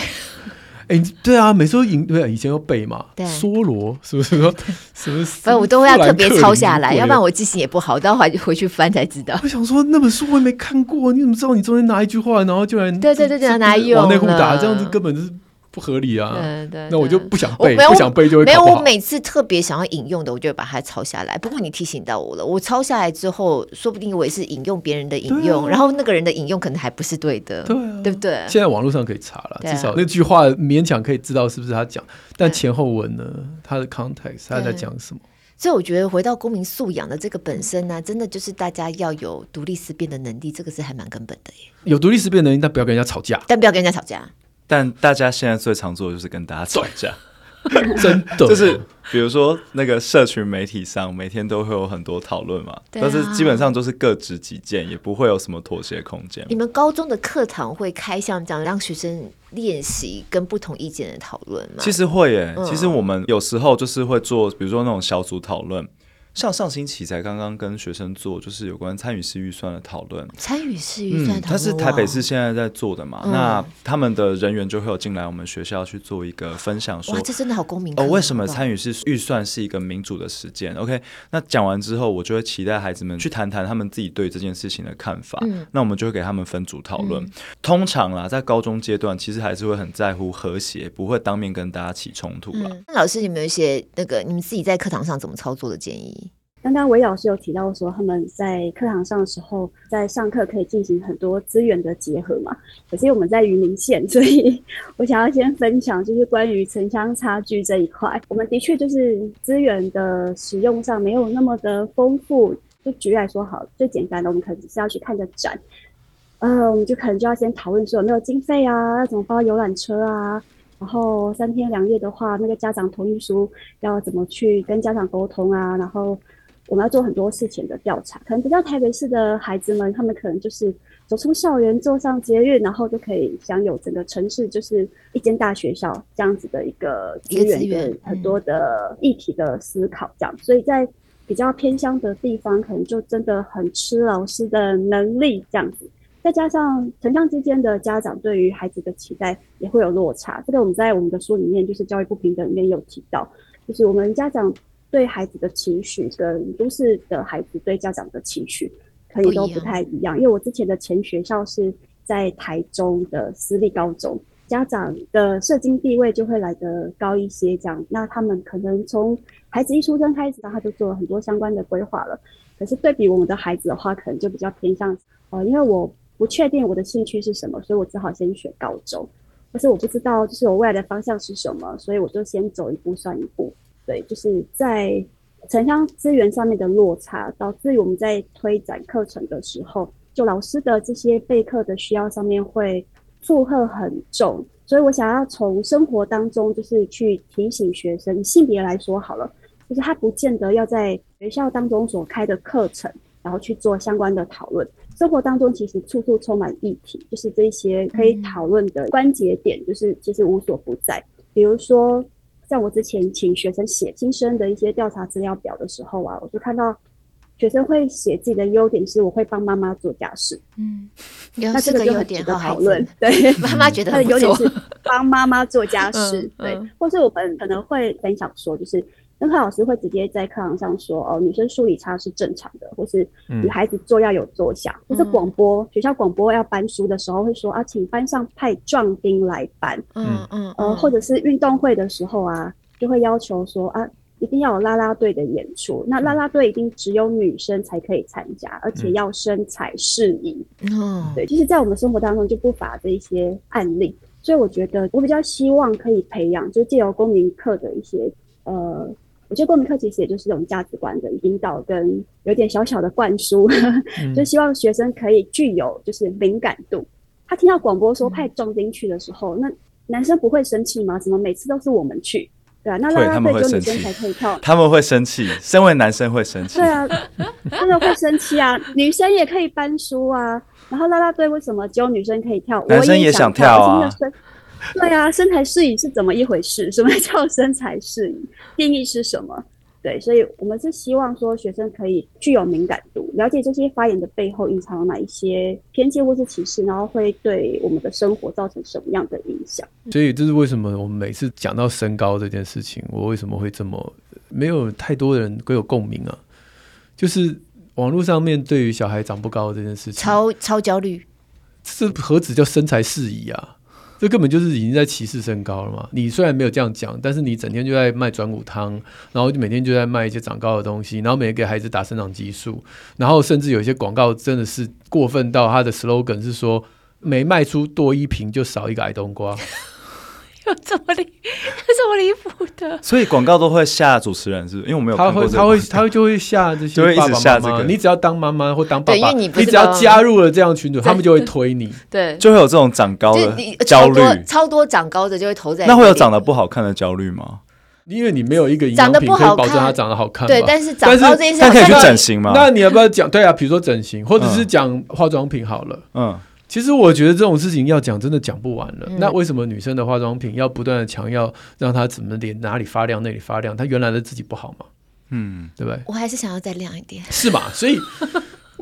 哎、欸，对啊，每次都引对啊，以前要背嘛，对，梭罗是不是说什么？反正我都会要特别抄下来，要不然我记性也不好，都要回回去翻才知道。我想说那本书我也没看过，你怎么知道你中间哪一句话，然后就来对对对对拿来用往内裤打，这样子根本就是。不合理啊！对对，那我就不想背，不想背就会。没有，我每次特别想要引用的，我就会把它抄下来。不过你提醒到我了，我抄下来之后，说不定我也是引用别人的引用，然后那个人的引用可能还不是对的，对对不对？现在网络上可以查了，至少那句话勉强可以知道是不是他讲，但前后文呢，他的 context 他在讲什么？所以我觉得回到公民素养的这个本身呢，真的就是大家要有独立思辨的能力，这个是还蛮根本的耶。有独立思辨能力，但不要跟人家吵架，但不要跟人家吵架。但大家现在最常做的就是跟大家吵架，真的就是比如说那个社群媒体上每天都会有很多讨论嘛，啊、但是基本上都是各执己见，也不会有什么妥协空间。你们高中的课堂会开像这样让学生练习跟不同意见的讨论吗？其实会耶，嗯、其实我们有时候就是会做，比如说那种小组讨论。像上星期才刚刚跟学生做，就是有关参与式预算的讨论。参与式预算讨论，他是台北市现在在做的嘛？嗯、那他们的人员就会有进来我们学校去做一个分享说，这真的好公民哦。为什么参与式预算是一个民主的实践？OK，那讲完之后，我就会期待孩子们去谈谈他们自己对这件事情的看法。嗯、那我们就会给他们分组讨论。嗯、通常啦，在高中阶段，其实还是会很在乎和谐，不会当面跟大家起冲突了。那、嗯、老师，你们有一些那个你们自己在课堂上怎么操作的建议？刚刚韦老师有提到说，他们在课堂上的时候，在上课可以进行很多资源的结合嘛。可是我们在云林县，所以 我想要先分享，就是关于城乡差距这一块，我们的确就是资源的使用上没有那么的丰富。就举例来说，好，最简单的，我们可能只是要去看个展，呃，我们就可能就要先讨论说有没有经费啊，要怎么包游览车啊，然后三天两夜的话，那个家长同意书要怎么去跟家长沟通啊，然后。我们要做很多事情的调查，可能比较台北市的孩子们，他们可能就是走出校园，坐上捷运，然后就可以享有整个城市就是一间大学校这样子的一个资源的很多的议题的思考，这样。所以在比较偏乡的地方，可能就真的很吃老师的能力这样子。再加上城乡之间的家长对于孩子的期待也会有落差，这个我们在我们的书里面就是教育不平等里面有提到，就是我们家长。对孩子的情绪跟都市的孩子对家长的情绪，可以都不太一样。因为我之前的前学校是在台中的私立高中，家长的社经地位就会来得高一些。这样，那他们可能从孩子一出生开始，他就做了很多相关的规划了。可是对比我们的孩子的话，可能就比较偏向，呃，因为我不确定我的兴趣是什么，所以我只好先选高中。可是我不知道就是我未来的方向是什么，所以我就先走一步算一步。对，就是在城乡资源上面的落差，导致于我们在推展课程的时候，就老师的这些备课的需要上面会负荷很重。所以我想要从生活当中，就是去提醒学生，性别来说好了，就是他不见得要在学校当中所开的课程，然后去做相关的讨论。生活当中其实处处充满议题，就是这些可以讨论的关节点，就是其实无所不在。比如说，像我之前请学生写新生的一些调查资料表的时候啊，我就看到。学生会写自己的优点是，我会帮妈妈做家事。嗯，那这个就很值得讨论。对，妈妈觉得他的优点是帮妈妈做家事。对，或是我们可能会分享说，就是任课老师会直接在课堂上说，哦，女生数理差是正常的，或是女孩子坐要有坐相。或是广播学校广播要搬书的时候，会说啊，请班上派壮丁来搬。嗯嗯，呃，或者是运动会的时候啊，就会要求说啊。一定要有啦啦队的演出，那啦啦队一定只有女生才可以参加，而且要身材适宜。嗯，对，就是，在我们生活当中就不乏这一些案例，所以我觉得我比较希望可以培养，就借由公民课的一些，呃，我觉得公民课其实也就是一种价值观的引导跟有点小小的灌输，嗯、就希望学生可以具有就是敏感度。他听到广播说派壮丁去的时候，嗯、那男生不会生气吗？怎么每次都是我们去？对啊，那啦啦队只有女生才可以跳，他们会生气，身为男生会生气。对啊，真的会生气啊！女生也可以搬书啊，然后啦啦队为什么只有女生可以跳？男生也想跳啊。对啊，身材适宜是怎么一回事？什么叫身材适宜？定义是什么？对，所以我们是希望说学生可以具有敏感度，了解这些发言的背后隐藏了哪一些偏见或是歧视，然后会对我们的生活造成什么样的影响。所以这是为什么我们每次讲到身高这件事情，我为什么会这么没有太多人会有共鸣啊？就是网络上面对于小孩长不高这件事情，超超焦虑，这何止叫身材适宜啊？这根本就是已经在歧视身高了嘛！你虽然没有这样讲，但是你整天就在卖转骨汤，然后就每天就在卖一些长高的东西，然后每天给孩子打生长激素，然后甚至有一些广告真的是过分到他的 slogan 是说，每卖出多一瓶就少一个矮冬瓜。有这么离，这么离谱的？所以广告都会吓主持人，是不是？因为我没有他会，他会，他会就会吓这些 爸爸妈妈，就会一直吓这个。你只要当妈妈或当爸爸，你，你只要加入了这样群组，他们就会 推你，对，就会有这种长高的焦虑，超多长高的就会投在。那会有长得不好看的焦虑吗？因为你没有一个营养品可以保证他长得好看，对，但是长高这件事，他可以去整形吗？那你要不要讲？对啊，比如说整形，或者是讲化妆品好了，嗯。其实我觉得这种事情要讲，真的讲不完了。嗯、那为什么女生的化妆品要不断的强调让她怎么脸哪里发亮，那里发亮？她原来的自己不好吗？嗯，对不对？我还是想要再亮一点，是嘛？所以，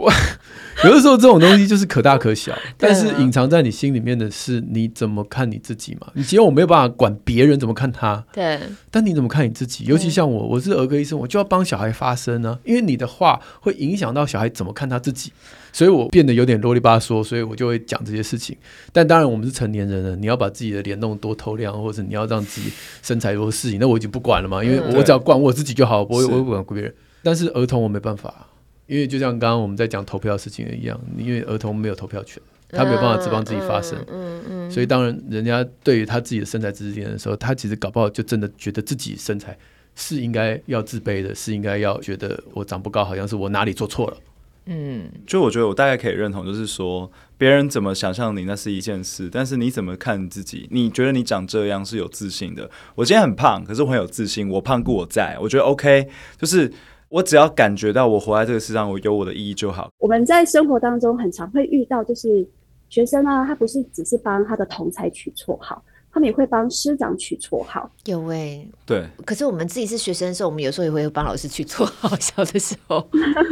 我 有的时候这种东西就是可大可小，但是隐藏在你心里面的是你怎么看你自己嘛？你其实我没有办法管别人怎么看他，对，但你怎么看你自己？尤其像我，我是儿科医生，我就要帮小孩发声呢，因为你的话会影响到小孩怎么看他自己。所以我变得有点啰里吧嗦，所以我就会讲这些事情。但当然，我们是成年人了，你要把自己的脸弄多透亮，或者你要让自己身材多适应，那我已经不管了嘛，因为我只要管我自己就好，不会我不管别人。但是儿童我没办法，因为就像刚刚我们在讲投票的事情一样，因为儿童没有投票权，他没有办法只帮自己发声。嗯嗯。所以当然，人家对于他自己的身材知识点点的时候，他其实搞不好就真的觉得自己身材是应该要自卑的，是应该要觉得我长不高，好像是我哪里做错了。嗯，就我觉得我大概可以认同，就是说别人怎么想象你那是一件事，但是你怎么看自己？你觉得你长这样是有自信的。我今天很胖，可是我很有自信，我胖故我在，我觉得 OK。就是我只要感觉到我活在这个世上，我有我的意义就好。我们在生活当中很常会遇到，就是学生啊，他不是只是帮他的同才取绰号。他们也会帮师长取绰号，有诶、欸，对。可是我们自己是学生的时候，我们有时候也会帮老师取绰号。小的时候，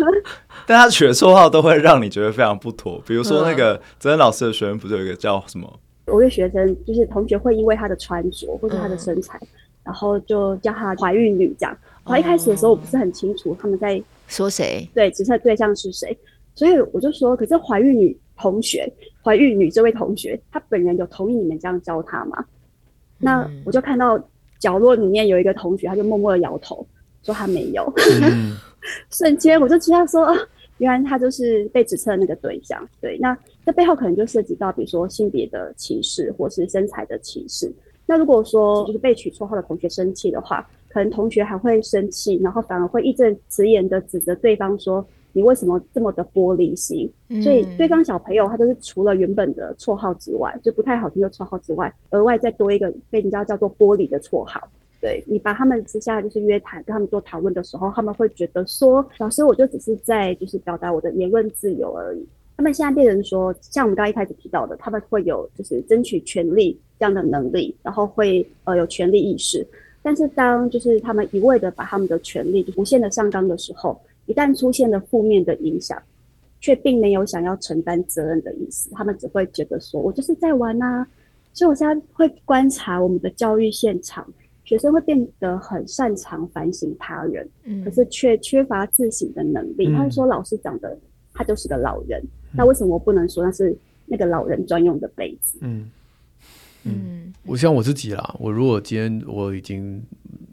但他取的绰号都会让你觉得非常不妥。比如说那个泽恩老师的学生，不是有一个叫什么？我的学生就是同学会因为他的穿着或者他的身材，嗯、然后就叫他怀孕女这样。然后一开始的时候，我不是很清楚他们在说谁，对，指测对象是谁，所以我就说，可是怀孕女。同学，怀孕女这位同学，她本人有同意你们这样教她吗？嗯、那我就看到角落里面有一个同学，他就默默的摇头，说他没有。嗯、瞬间我就知道说，啊，原来他就是被指测的那个对象。对，那这背后可能就涉及到，比如说性别的歧视，或是身材的歧视。那如果说就是被取绰号的同学生气的话，可能同学还会生气，然后反而会义正辞严的指责对方说。你为什么这么的玻璃心？嗯、所以对方小朋友他就是除了原本的绰号之外，就不太好听的绰号之外，额外再多一个被人家叫做玻璃的绰号。对，你把他们私下就是约谈，跟他们做讨论的时候，他们会觉得说，老师我就只是在就是表达我的言论自由而已。他们现在变成说，像我们刚刚一开始提到的，他们会有就是争取权利这样的能力，然后会呃有权利意识。但是当就是他们一味的把他们的权利无限的上纲的时候，一旦出现了负面的影响，却并没有想要承担责任的意思，他们只会觉得说，我就是在玩啊。所以我现在会观察我们的教育现场，学生会变得很擅长反省他人，嗯，可是却缺乏自省的能力。嗯、他会说老师讲的，他就是个老人，嗯、那为什么我不能说那是那个老人专用的杯子？嗯嗯，我像我自己啦，我如果今天我已经。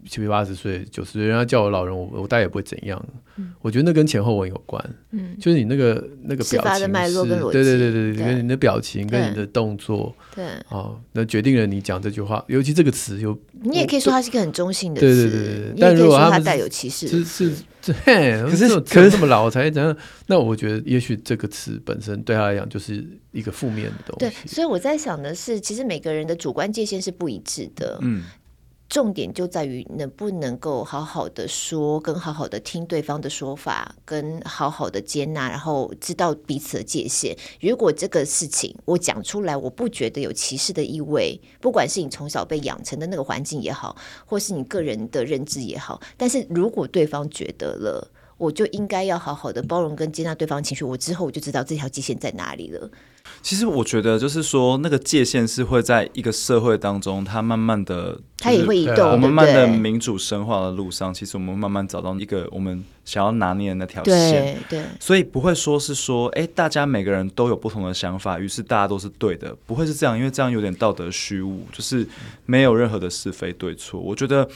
七八十岁、九十岁，人家叫我老人，我我大概也不会怎样。嗯、我觉得那跟前后文有关。嗯，就是你那个那个表情是，对对对对，跟你的表情跟你的动作，对，哦，那决定了你讲这句话，尤其这个词有，你也可以说它是一个很中性的词，对对对对。但如果它带有歧视，是 是是，可是可是这么老才讲，那我觉得也许这个词本身对他来讲就是一个负面的东西。对，所以我在想的是，其实每个人的主观界限是不一致的。嗯。重点就在于能不能够好好的说，跟好好的听对方的说法，跟好好的接纳，然后知道彼此的界限。如果这个事情我讲出来，我不觉得有歧视的意味，不管是你从小被养成的那个环境也好，或是你个人的认知也好，但是如果对方觉得了，我就应该要好好的包容跟接纳对方情绪，我之后我就知道这条界限在哪里了。其实我觉得，就是说，那个界限是会在一个社会当中，它慢慢的，它也会移动。我们慢慢的民主深化的路上，其实我们慢慢找到一个我们想要拿捏的那条线。对，所以不会说是说，哎，大家每个人都有不同的想法，于是大家都是对的，不会是这样，因为这样有点道德虚无，就是没有任何的是非对错。我觉得。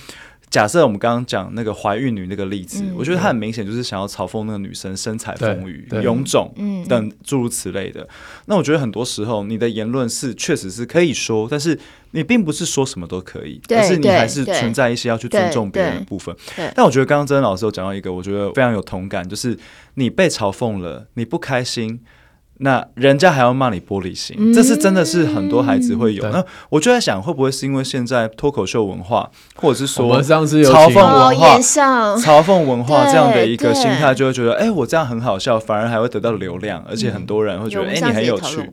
假设我们刚刚讲那个怀孕女那个例子，嗯、我觉得她很明显就是想要嘲讽那个女生身材丰腴、臃肿等诸如此类的。嗯、那我觉得很多时候你的言论是确实是可以说，但是你并不是说什么都可以，但是你还是存在一些要去尊重别人的部分。但我觉得刚刚曾老师有讲到一个，我觉得非常有同感，就是你被嘲讽了，你不开心。那人家还要骂你玻璃心，嗯、这是真的是很多孩子会有。对那我就在想，会不会是因为现在脱口秀文化，或者是说嘲讽文化、嘲讽文化这样的一个心态，就会觉得，哎、欸，我这样很好笑，反而还会得到流量，而且很多人会觉得，哎、嗯欸，你很有趣。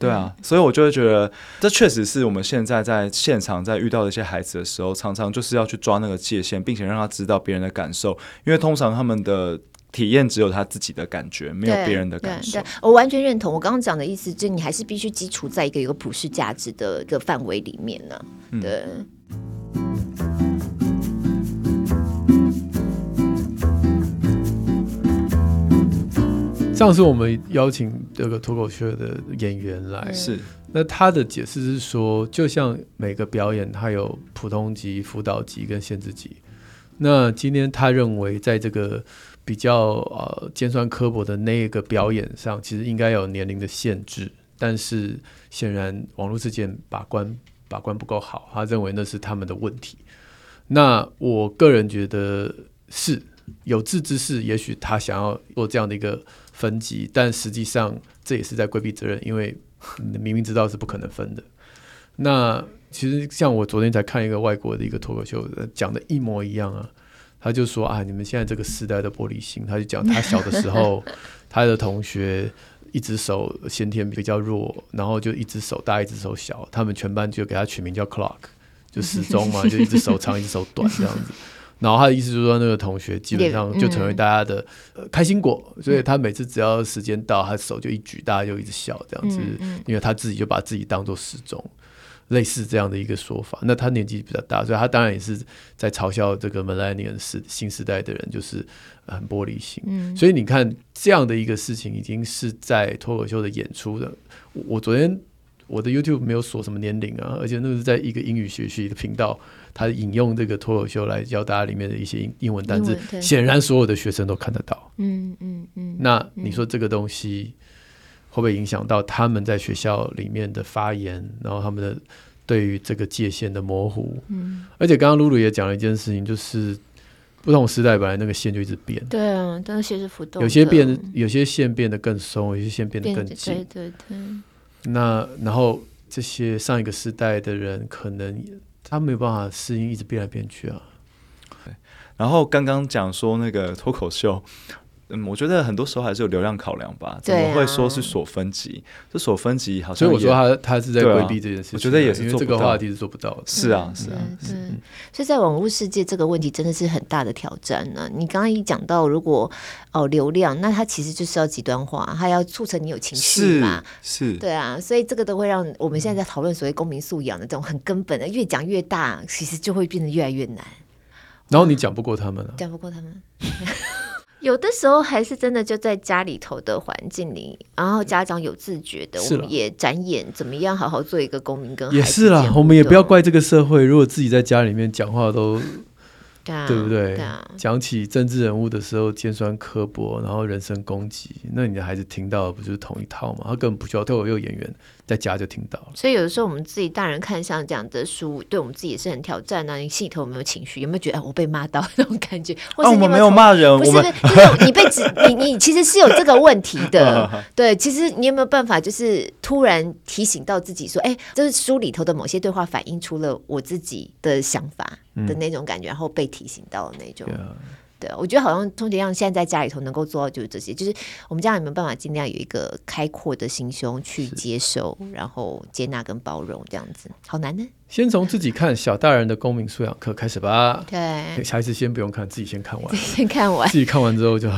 对啊，所以我就会觉得，这确实是我们现在在现场在遇到的一些孩子的时候，常常就是要去抓那个界限，并且让他知道别人的感受，因为通常他们的。体验只有他自己的感觉，没有别人的感受。我完全认同我刚刚讲的意思，就是你还是必须基础在一个有普世价值的一个范围里面呢。对。上次我们邀请这个脱口秀的演员来，是那他的解释是说，就像每个表演，它有普通级、辅导级跟限制级。那今天他认为，在这个比较呃尖酸刻薄的那个表演上，其实应该有年龄的限制，但是显然网络事件把关把关不够好，他认为那是他们的问题。那我个人觉得是有志之士，也许他想要做这样的一个分级，但实际上这也是在规避责任，因为明明知道是不可能分的。那其实像我昨天才看一个外国的一个脱口秀，讲的一模一样啊。他就说啊，你们现在这个时代的玻璃心。他就讲他小的时候，他的同学一只手先天比较弱，然后就一只手大，一只手小，他们全班就给他取名叫 clock，就时钟嘛，就一只手长，一只手短这样子。然后他的意思就是说，那个同学基本上就成为大家的、呃、开心果，所以他每次只要时间到，他手就一举，大家就一直笑这样子，因为他自己就把自己当做时钟。类似这样的一个说法，那他年纪比较大，所以他当然也是在嘲笑这个 millennial 时新时代的人，就是很玻璃心。嗯，所以你看这样的一个事情，已经是在脱口秀的演出的。我昨天我的 YouTube 没有锁什么年龄啊，而且那个是在一个英语学习的频道，他引用这个脱口秀来教大家里面的一些英英文单词，显然所有的学生都看得到。嗯嗯嗯。那你说这个东西？会不会影响到他们在学校里面的发言，然后他们的对于这个界限的模糊？嗯，而且刚刚露露也讲了一件事情，就是不同时代本来那个线就一直变。对啊，但是线是浮动，有些变，有些线变得更松，有些线变得更紧。对对对。那然后这些上一个时代的人可能他没有办法适应，一直变来变去啊。对，然后刚刚讲说那个脱口秀。嗯，我觉得很多时候还是有流量考量吧。怎么会说是锁分级？这锁分级好像，所以我说他他是在规避这件事情。我觉得也是因为这个话题是做不到的。是啊，是啊，是。所以在网络世界，这个问题真的是很大的挑战呢。你刚刚一讲到，如果哦流量，那它其实就是要极端化，它要促成你有情绪嘛。是。对啊，所以这个都会让我们现在在讨论所谓公民素养的这种很根本的，越讲越大，其实就会变得越来越难。然后你讲不过他们了，讲不过他们。有的时候还是真的就在家里头的环境里，然后家长有自觉的，我们也展演怎么样好好做一个公民跟孩子。也是啦，我们也不要怪这个社会，如果自己在家里面讲话都。对不对？讲、啊、起政治人物的时候尖酸刻薄，然后人身攻击，那你的孩子听到的不就是同一套吗？他根本不需要透过有演员在家就听到了。所以有的时候我们自己大人看像这样的书，对我们自己也是很挑战啊。你心里头有没有情绪？有没有觉得、哎、我被骂到那种感觉？或是你有没有、啊、我没有骂人，不是，就是你被指，你你其实是有这个问题的。对，其实你有没有办法，就是突然提醒到自己说，哎，这是书里头的某些对话反映出了我自己的想法。的那种感觉，然后被提醒到的那种，嗯、对，我觉得好像通杰样现在在家里头能够做到就是这些，就是我们家有没有办法尽量有一个开阔的心胸去接受，然后接纳跟包容这样子，好难呢。先从自己看小大人的公民素养课开始吧。对，下一次先不用看，自己先看完，先看完，自己看完之后就。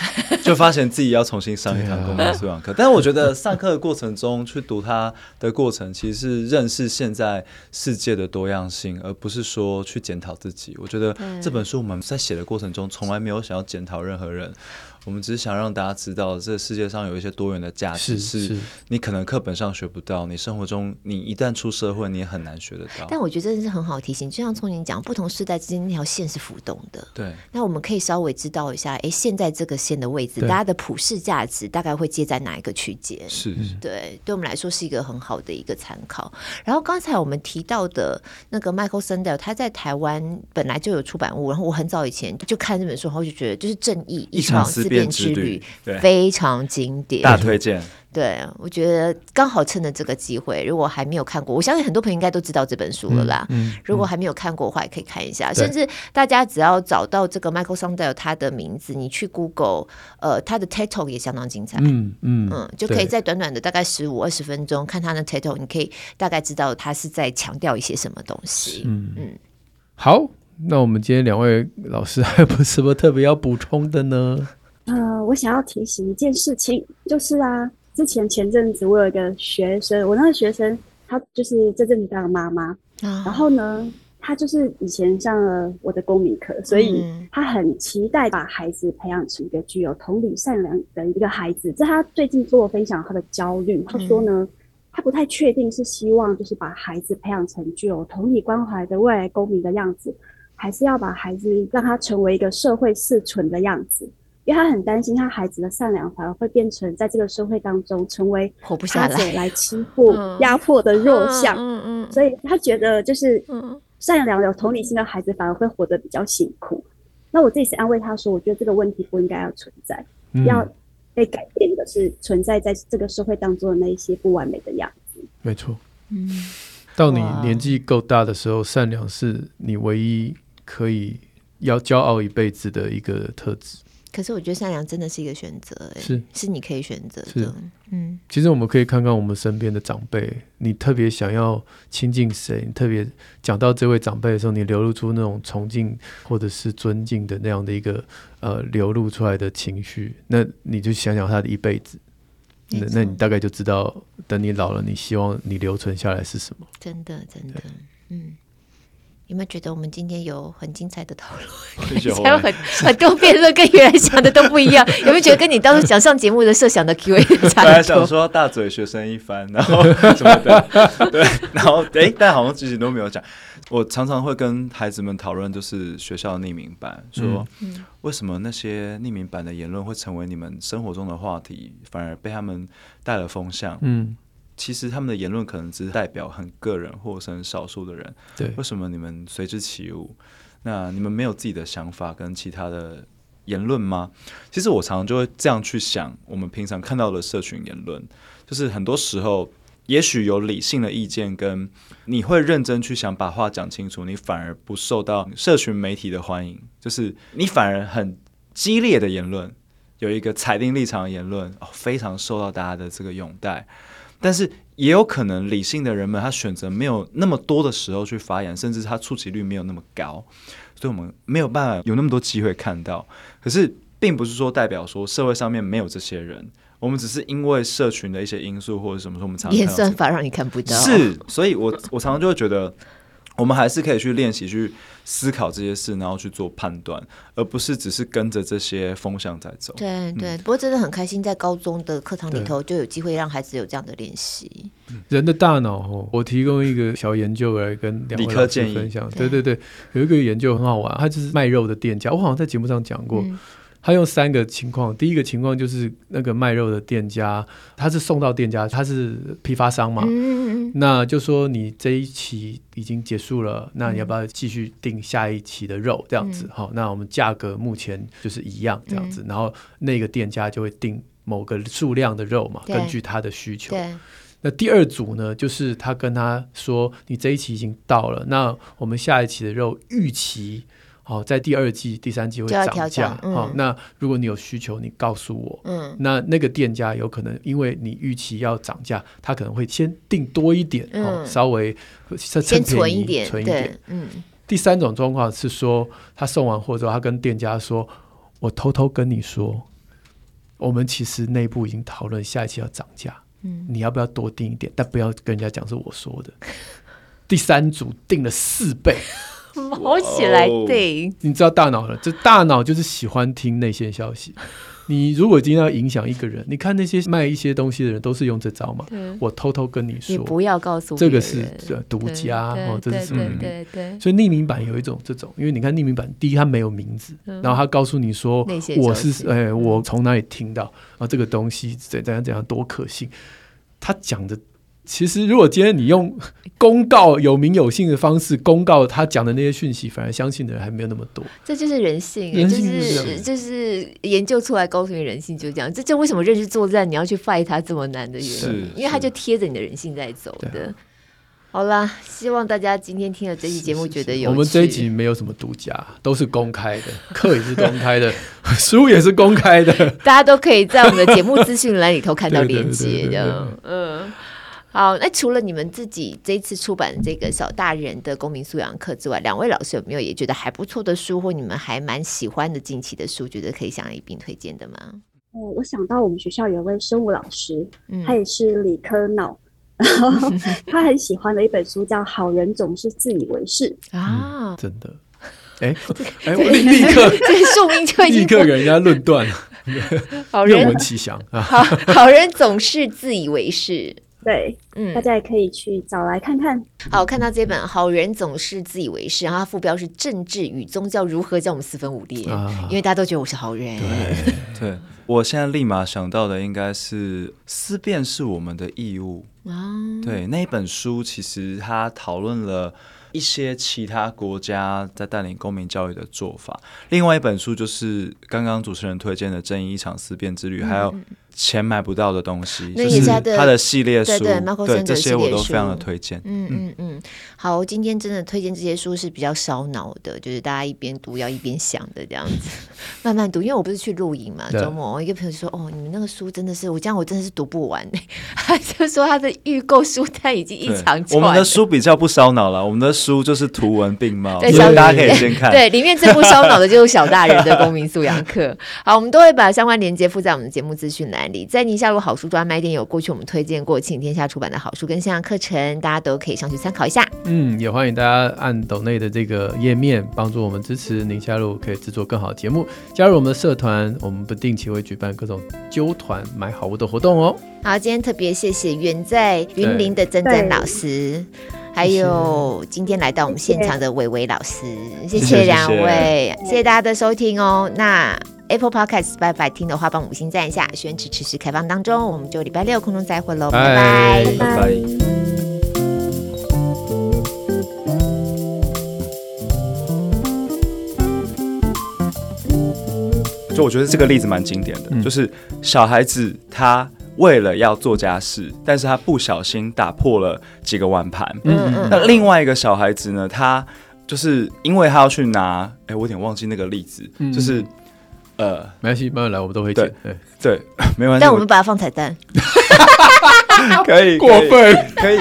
就发现自己要重新上一堂公民素养课，但我觉得上课的过程中去读它的过程，其实是认识现在世界的多样性，而不是说去检讨自己。我觉得这本书我们在写的过程中，从来没有想要检讨任何人。我们只是想让大家知道，这个世界上有一些多元的价值，是你可能课本上学不到，你生活中你一旦出社会，你也很难学得到。但我觉得真的是很好提醒，就像聪宁讲，不同世代之间那条线是浮动的。对，那我们可以稍微知道一下，哎，现在这个线的位置，大家的普世价值大概会接在哪一个区间？是，对，对我们来说是一个很好的一个参考。然后刚才我们提到的那个 Michael Sandel，他在台湾本来就有出版物，然后我很早以前就看这本书，然后就觉得就是正义一场思辨之旅，非常经典，大推荐。对，我觉得刚好趁着这个机会，如果还没有看过，我相信很多朋友应该都知道这本书了啦。嗯嗯、如果还没有看过的话，也可以看一下。甚至大家只要找到这个 Michael Sandel 他的名字，你去 Google，呃，他的 TED Talk 也相当精彩。嗯嗯嗯，就可以在短短的大概十五二十分钟看他的 TED Talk，你可以大概知道他是在强调一些什么东西。嗯嗯，好，那我们今天两位老师还有什么特别要补充的呢？呃，我想要提醒一件事情，就是啊，之前前阵子我有一个学生，我那个学生他就是这阵子当了妈妈，啊、然后呢，他就是以前上了我的公民课，所以他很期待把孩子培养成一个具有同理善良的一个孩子。这他最近跟我分享他的焦虑，他说呢，嗯、他不太确定是希望就是把孩子培养成具有同理关怀的未来公民的样子，还是要把孩子让他成为一个社会适存的样子。因为他很担心，他孩子的善良反而会变成在这个社会当中成为活不下来、来欺 负、压迫的弱项。嗯嗯，所以他觉得就是善良有同理心的孩子反而会活得比较辛苦。那我自己是安慰他说，我觉得这个问题不应该要存在，要被改变的是存在在这个社会当中的那一些不完美的样子。没错。嗯，到你年纪够大的时候，善良是你唯一可以要骄傲一辈子的一个特质。可是我觉得善良真的是一个选择，是。是你可以选择的。是嗯，其实我们可以看看我们身边的长辈，你特别想要亲近谁，你特别讲到这位长辈的时候，你流露出那种崇敬或者是尊敬的那样的一个呃流露出来的情绪，那你就想想他的一辈子，那那你大概就知道，等你老了，你希望你留存下来是什么？真的，真的，嗯。有没有觉得我们今天有很精彩的讨论？还 有很很多辩论，跟原来想的都不一样。有没有觉得跟你当初想上节目的设想的 Q&A 差本来想说大嘴学生一番，然后什么的，对，然后哎，但好像自己都没有讲。我常常会跟孩子们讨论，就是学校的匿名版，说为什么那些匿名版的言论会成为你们生活中的话题，反而被他们带了风向？嗯。其实他们的言论可能只是代表很个人或者是很少数的人。对，为什么你们随之起舞？那你们没有自己的想法跟其他的言论吗？其实我常常就会这样去想，我们平常看到的社群言论，就是很多时候也许有理性的意见，跟你会认真去想把话讲清楚，你反而不受到社群媒体的欢迎，就是你反而很激烈的言论，有一个裁定立场的言论，哦，非常受到大家的这个拥戴。但是也有可能理性的人们，他选择没有那么多的时候去发言，甚至他触及率没有那么高，所以我们没有办法有那么多机会看到。可是，并不是说代表说社会上面没有这些人。我们只是因为社群的一些因素或者什么，说我们常常演算法让你看不到。是，所以我我常常就会觉得，我们还是可以去练习去思考这些事，然后去做判断，而不是只是跟着这些风向在走。对对、嗯，不过真的很开心，在高中的课堂里头就有机会让孩子有这样的练习。人的大脑哦，我提供一个小研究来跟两位老师分享。对对对，有一个研究很好玩，它就是卖肉的店家，我好像在节目上讲过。嗯他用三个情况，第一个情况就是那个卖肉的店家，他是送到店家，他是批发商嘛，嗯、那就说你这一期已经结束了，那你要不要继续订下一期的肉？这样子，好、嗯，那我们价格目前就是一样这样子，嗯、然后那个店家就会订某个数量的肉嘛，根据他的需求。那第二组呢，就是他跟他说，你这一期已经到了，那我们下一期的肉预期。好，在第二季、第三季会涨价。好、嗯哦，那如果你有需求，你告诉我。嗯，那那个店家有可能因为你预期要涨价，他可能会先定多一点，嗯哦、稍微先存一点，存一点。嗯。第三种状况是说，他送完货之后，他跟店家说：“我偷偷跟你说，我们其实内部已经讨论下一期要涨价。嗯，你要不要多订一点？但不要跟人家讲是我说的。”第三组订了四倍。毛起来对，你知道大脑了，这大脑就是喜欢听内线消息。你如果今天要影响一个人，你看那些卖一些东西的人都是用这招嘛。我偷偷跟你说，你不要告诉我，这个是独家哦，这是什么？对对对。所以匿名版有一种这种，因为你看匿名版，第一它没有名字，然后他告诉你说我是哎，我从哪里听到啊？这个东西怎怎样怎样多可信？他讲的。其实，如果今天你用公告有名有姓的方式公告他讲的那些讯息，反而相信的人还没有那么多。这就是人性，人性就是就是研究出来告诉你人性就这样。这就为什么认知作战你要去 fight 他这么难的原因，因为他就贴着你的人性在走的。好啦，希望大家今天听了这期节目觉得有趣。我们这一集没有什么独家，都是公开的，课也是公开的，书也是公开的，大家都可以在我们的节目资讯栏里头看到链接的。嗯。好，那除了你们自己这次出版的这个小大人的公民素养课之外，两位老师有没有也觉得还不错的书，或你们还蛮喜欢的近期的书，觉得可以想一并推荐的吗？哦，我想到我们学校有位生物老师，嗯、他也是理科脑，然后他很喜欢的一本书叫《好人总是自以为是》啊、嗯，真的，哎哎，我立立 刻这个书名就已经立刻给人家论断了，好人愿闻其详啊，好好人总是自以为是。对，嗯，大家也可以去找来看看。好，看到这本《好人总是自以为是》，然后它副标是“政治与宗教如何将我们四分五裂”，啊，因为大家都觉得我是好人。对，对我现在立马想到的应该是“思辨是我们的义务”。啊，对，那一本书其实它讨论了一些其他国家在带领公民教育的做法。另外一本书就是刚刚主持人推荐的《正义一场思辨之旅》，嗯，还有。钱买不到的东西，那也是他的系列书，对，对，对，对这些我都非常的推荐。嗯嗯嗯，好，今天真的推荐这些书是比较烧脑的，就是大家一边读要一边想的这样子，慢慢读。因为我不是去露营嘛，周末我一个朋友说：“哦，你们那个书真的是，我这样我真的是读不完。”他就说他的预购书单已经一长串。我们的书比较不烧脑了，我们的书就是图文并茂，所以大家可以先看。对，里面最不烧脑的就是小大人的公民素养课。好，我们都会把相关链接附在我们的节目资讯栏。在宁夏路好书专卖店有过去我们推荐过《请天下》出版的好书跟线上课程，大家都可以上去参考一下。嗯，也欢迎大家按抖内的这个页面帮助我们支持宁夏路，可以制作更好的节目。加入我们的社团，我们不定期会举办各种揪团买好物的活动哦。好，今天特别谢谢远在云林的曾曾老师，还有今天来到我们现场的伟伟老师，谢谢两位，谢谢大家的收听哦。那。Apple Podcast Spotify 听的话，帮五星赞一下。选址持续开放当中，我们就礼拜六空中再会喽，拜拜。就我觉得这个例子蛮经典的，嗯、就是小孩子他为了要做家事，但是他不小心打破了几个碗盘。嗯嗯。那另外一个小孩子呢，他就是因为他要去拿，哎、欸，我有点忘记那个例子，嗯、就是呃，没关系，慢慢来，我们都会剪。对对，没关系。但我们把它放彩蛋。可以，过分，可以。